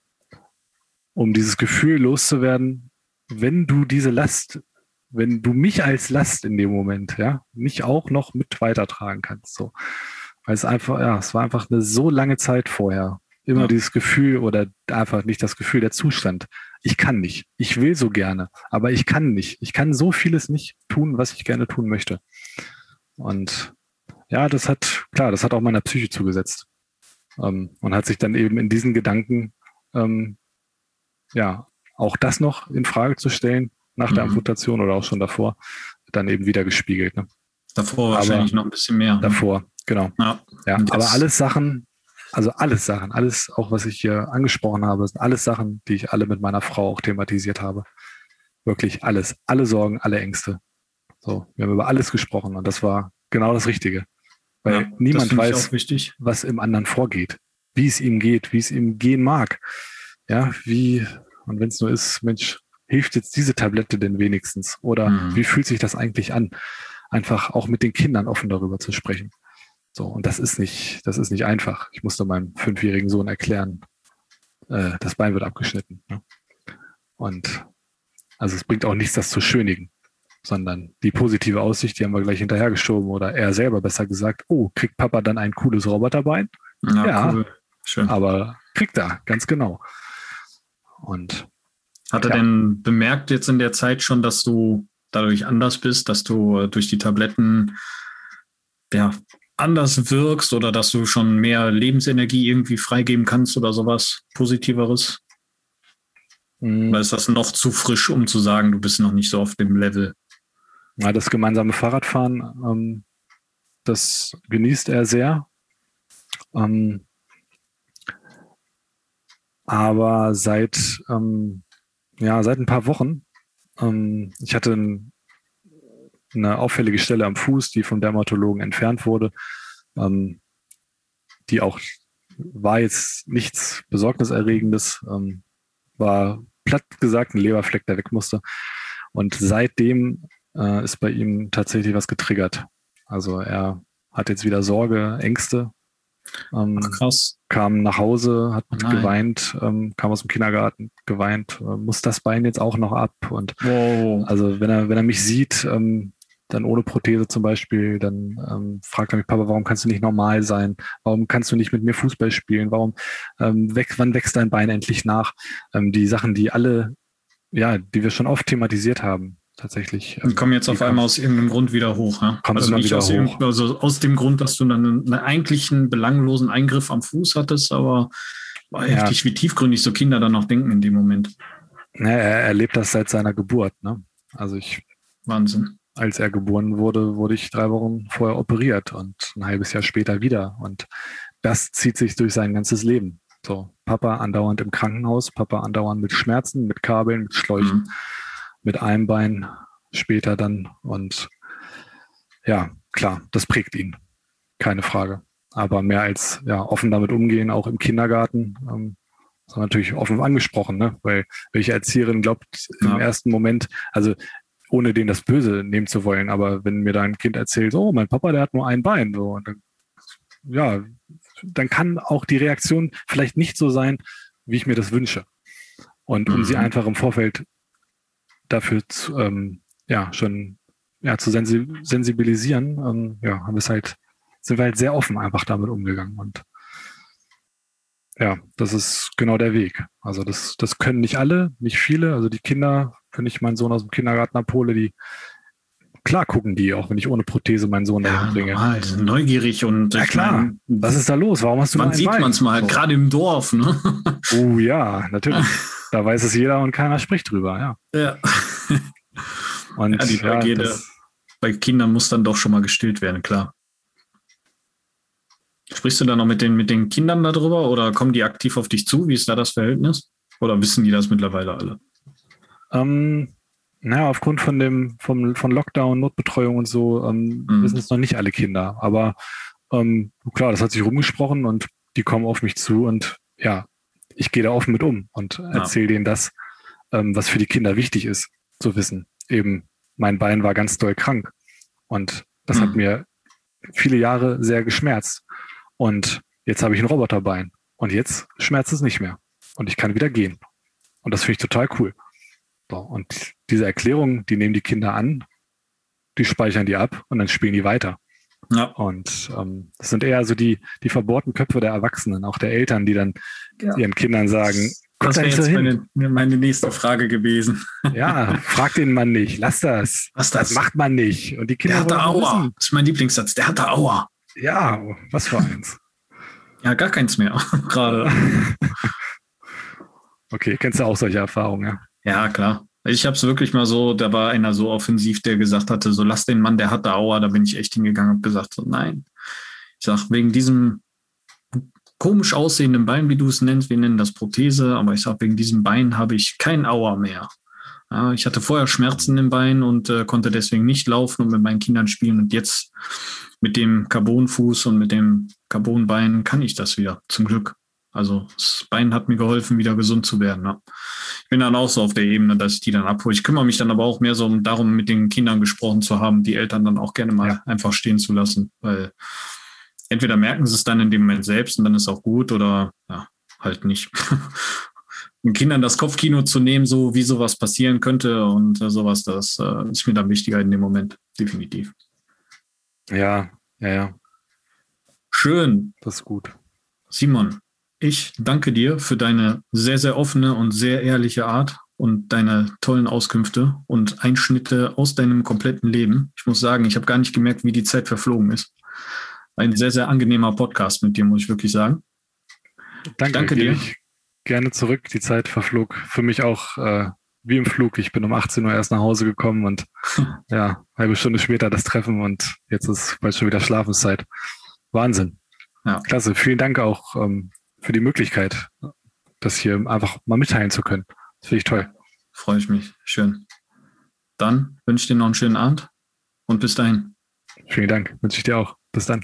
um dieses Gefühl loszuwerden, wenn du diese Last wenn du mich als Last in dem Moment, ja, nicht auch noch mit weitertragen kannst, so. Weil es einfach, ja, es war einfach eine so lange Zeit vorher. Immer ja. dieses Gefühl oder einfach nicht das Gefühl, der Zustand. Ich kann nicht. Ich will so gerne, aber ich kann nicht. Ich kann so vieles nicht tun, was ich gerne tun möchte. Und ja, das hat, klar, das hat auch meiner Psyche zugesetzt. Ähm, und hat sich dann eben in diesen Gedanken, ähm, ja, auch das noch in Frage zu stellen, nach der mhm. Amputation oder auch schon davor, dann eben wieder gespiegelt. Ne? Davor wahrscheinlich noch ein bisschen mehr. Ne? Davor, genau. Ja, ja aber alles Sachen, also alles Sachen, alles auch, was ich hier angesprochen habe, sind alles Sachen, die ich alle mit meiner Frau auch thematisiert habe. Wirklich alles, alle Sorgen, alle Ängste. So, wir haben über alles gesprochen und das war genau das Richtige. Weil ja, niemand weiß, was im anderen vorgeht. wie es ihm geht, wie es ihm gehen mag. Ja, wie, und wenn es nur ist, Mensch, hilft jetzt diese Tablette denn wenigstens? Oder mhm. wie fühlt sich das eigentlich an? Einfach auch mit den Kindern offen darüber zu sprechen. So, und das ist nicht, das ist nicht einfach. Ich musste meinem fünfjährigen Sohn erklären, äh, das Bein wird abgeschnitten. Ne? Und also es bringt auch nichts, das zu schönigen, sondern die positive Aussicht, die haben wir gleich hinterhergeschoben oder er selber besser gesagt, oh, kriegt Papa dann ein cooles Roboterbein? Ja, ja cool. Schön. aber kriegt er, ganz genau. Und hat er ja. denn bemerkt jetzt in der Zeit schon, dass du dadurch anders bist, dass du durch die Tabletten ja, anders wirkst oder dass du schon mehr Lebensenergie irgendwie freigeben kannst oder sowas Positiveres? Mhm. Oder ist das noch zu frisch, um zu sagen, du bist noch nicht so auf dem Level? Ja, das gemeinsame Fahrradfahren, ähm, das genießt er sehr. Ähm, aber seit, ähm, ja, seit ein paar Wochen, ähm, ich hatte ein, eine auffällige Stelle am Fuß, die vom Dermatologen entfernt wurde, ähm, die auch war jetzt nichts Besorgniserregendes, ähm, war platt gesagt ein Leberfleck, der weg musste. Und seitdem äh, ist bei ihm tatsächlich was getriggert. Also er hat jetzt wieder Sorge, Ängste. Ähm, krass. Kam nach Hause, hat Nein. geweint, ähm, kam aus dem Kindergarten, geweint, äh, muss das Bein jetzt auch noch ab. Und wow. also wenn er, wenn er mich sieht, ähm, dann ohne Prothese zum Beispiel, dann ähm, fragt er mich, Papa, warum kannst du nicht normal sein? Warum kannst du nicht mit mir Fußball spielen? Warum ähm, weg, wann wächst dein Bein endlich nach? Ähm, die Sachen, die alle, ja, die wir schon oft thematisiert haben, tatsächlich. Ähm, kommen jetzt auf einmal aus irgendeinem Grund wieder hoch. Ja? Kommt also nicht aus, hoch. also aus dem Grund, dass du dann einen, einen eigentlichen belanglosen Eingriff am Fuß hattest, aber war ja. heftig, wie tiefgründig so Kinder dann noch denken in dem Moment. Ja, er erlebt das seit seiner Geburt. Ne? Also ich. Wahnsinn als er geboren wurde, wurde ich drei Wochen vorher operiert und ein halbes Jahr später wieder. Und das zieht sich durch sein ganzes Leben. So, Papa andauernd im Krankenhaus, Papa andauernd mit Schmerzen, mit Kabeln, mit Schläuchen, mhm. mit einem Bein später dann. Und ja, klar, das prägt ihn. Keine Frage. Aber mehr als ja, offen damit umgehen, auch im Kindergarten. Ähm, natürlich offen angesprochen, ne? weil welche Erzieherin glaubt im ja. ersten Moment, also ohne denen das Böse nehmen zu wollen. Aber wenn mir da ein Kind erzählt, oh, mein Papa, der hat nur ein Bein, so, und dann, ja, dann kann auch die Reaktion vielleicht nicht so sein, wie ich mir das wünsche. Und um mhm. sie einfach im Vorfeld dafür zu, ähm, ja, schon ja, zu sensibilisieren, ähm, ja, haben wir es halt, sind wir halt sehr offen einfach damit umgegangen. Und ja, das ist genau der Weg. Also das, das können nicht alle, nicht viele. Also die Kinder wenn ich meinen Sohn aus dem Kindergarten abhole, die klar gucken die, auch wenn ich ohne Prothese meinen Sohn ja, dahin bringe. Normal, neugierig und ja klar. Mein, was ist da los? Warum hast du Man sieht man es mal, so. gerade im Dorf. Ne? Oh ja, natürlich. da weiß es jeder und keiner spricht drüber. Ja. ja. Und ja, die ja, bei Kindern muss dann doch schon mal gestillt werden, klar. Sprichst du da noch mit den, mit den Kindern darüber oder kommen die aktiv auf dich zu? Wie ist da das Verhältnis? Oder wissen die das mittlerweile alle? Ähm, naja, aufgrund von dem, vom, von Lockdown, Notbetreuung und so, ähm, mhm. wissen es noch nicht alle Kinder. Aber ähm, klar, das hat sich rumgesprochen und die kommen auf mich zu und ja, ich gehe da offen mit um und ja. erzähle denen das, ähm, was für die Kinder wichtig ist zu wissen. Eben, mein Bein war ganz doll krank und das mhm. hat mir viele Jahre sehr geschmerzt. Und jetzt habe ich ein Roboterbein und jetzt schmerzt es nicht mehr und ich kann wieder gehen. Und das finde ich total cool. So, und diese Erklärung, die nehmen die Kinder an, die speichern die ab und dann spielen die weiter. Ja. Und ähm, das sind eher so die, die verbohrten Köpfe der Erwachsenen, auch der Eltern, die dann ja. ihren Kindern sagen, das wäre jetzt meine, meine, nächste Frage gewesen. Ja, frag den Mann nicht, lass das. Was das? das macht man nicht. Und die Kinder der hatte Aua. Wissen. Das ist mein Lieblingssatz. Der hatte Aua. Ja, was für eins. ja, gar keins mehr, gerade. okay, kennst du auch solche Erfahrungen, ja? Ja, klar. Ich habe es wirklich mal so, da war einer so offensiv, der gesagt hatte, so lass den Mann, der hatte Aua, da bin ich echt hingegangen und gesagt, so nein. Ich sage, wegen diesem komisch aussehenden Bein, wie du es nennst, wir nennen das Prothese, aber ich sage, wegen diesem Bein habe ich kein Aua mehr. Ja, ich hatte vorher Schmerzen im Bein und äh, konnte deswegen nicht laufen und mit meinen Kindern spielen. Und jetzt mit dem Carbonfuß und mit dem Carbonbein kann ich das wieder, zum Glück. Also das Bein hat mir geholfen, wieder gesund zu werden. Ja. Ich bin dann auch so auf der Ebene, dass ich die dann abhole. Ich kümmere mich dann aber auch mehr so darum, mit den Kindern gesprochen zu haben, die Eltern dann auch gerne mal ja. einfach stehen zu lassen, weil entweder merken sie es dann in dem Moment selbst und dann ist auch gut oder ja, halt nicht. den Kindern das Kopfkino zu nehmen, so wie sowas passieren könnte und äh, sowas, das äh, ist mir dann wichtiger in dem Moment, definitiv. Ja, ja, ja. Schön. Das ist gut. Simon, ich danke dir für deine sehr, sehr offene und sehr ehrliche Art und deine tollen Auskünfte und Einschnitte aus deinem kompletten Leben. Ich muss sagen, ich habe gar nicht gemerkt, wie die Zeit verflogen ist. Ein sehr, sehr angenehmer Podcast mit dir, muss ich wirklich sagen. Danke, danke dir. Ich gerne zurück. Die Zeit verflog für mich auch äh, wie im Flug. Ich bin um 18 Uhr erst nach Hause gekommen und ja, halbe Stunde später das Treffen und jetzt ist bald schon wieder Schlafenszeit. Wahnsinn. Ja. Klasse. Vielen Dank auch ähm, für die Möglichkeit, das hier einfach mal mitteilen zu können. Das finde ich toll. Freue ich mich. Schön. Dann wünsche ich dir noch einen schönen Abend und bis dahin. Vielen Dank. Wünsche ich dir auch. Bis dann.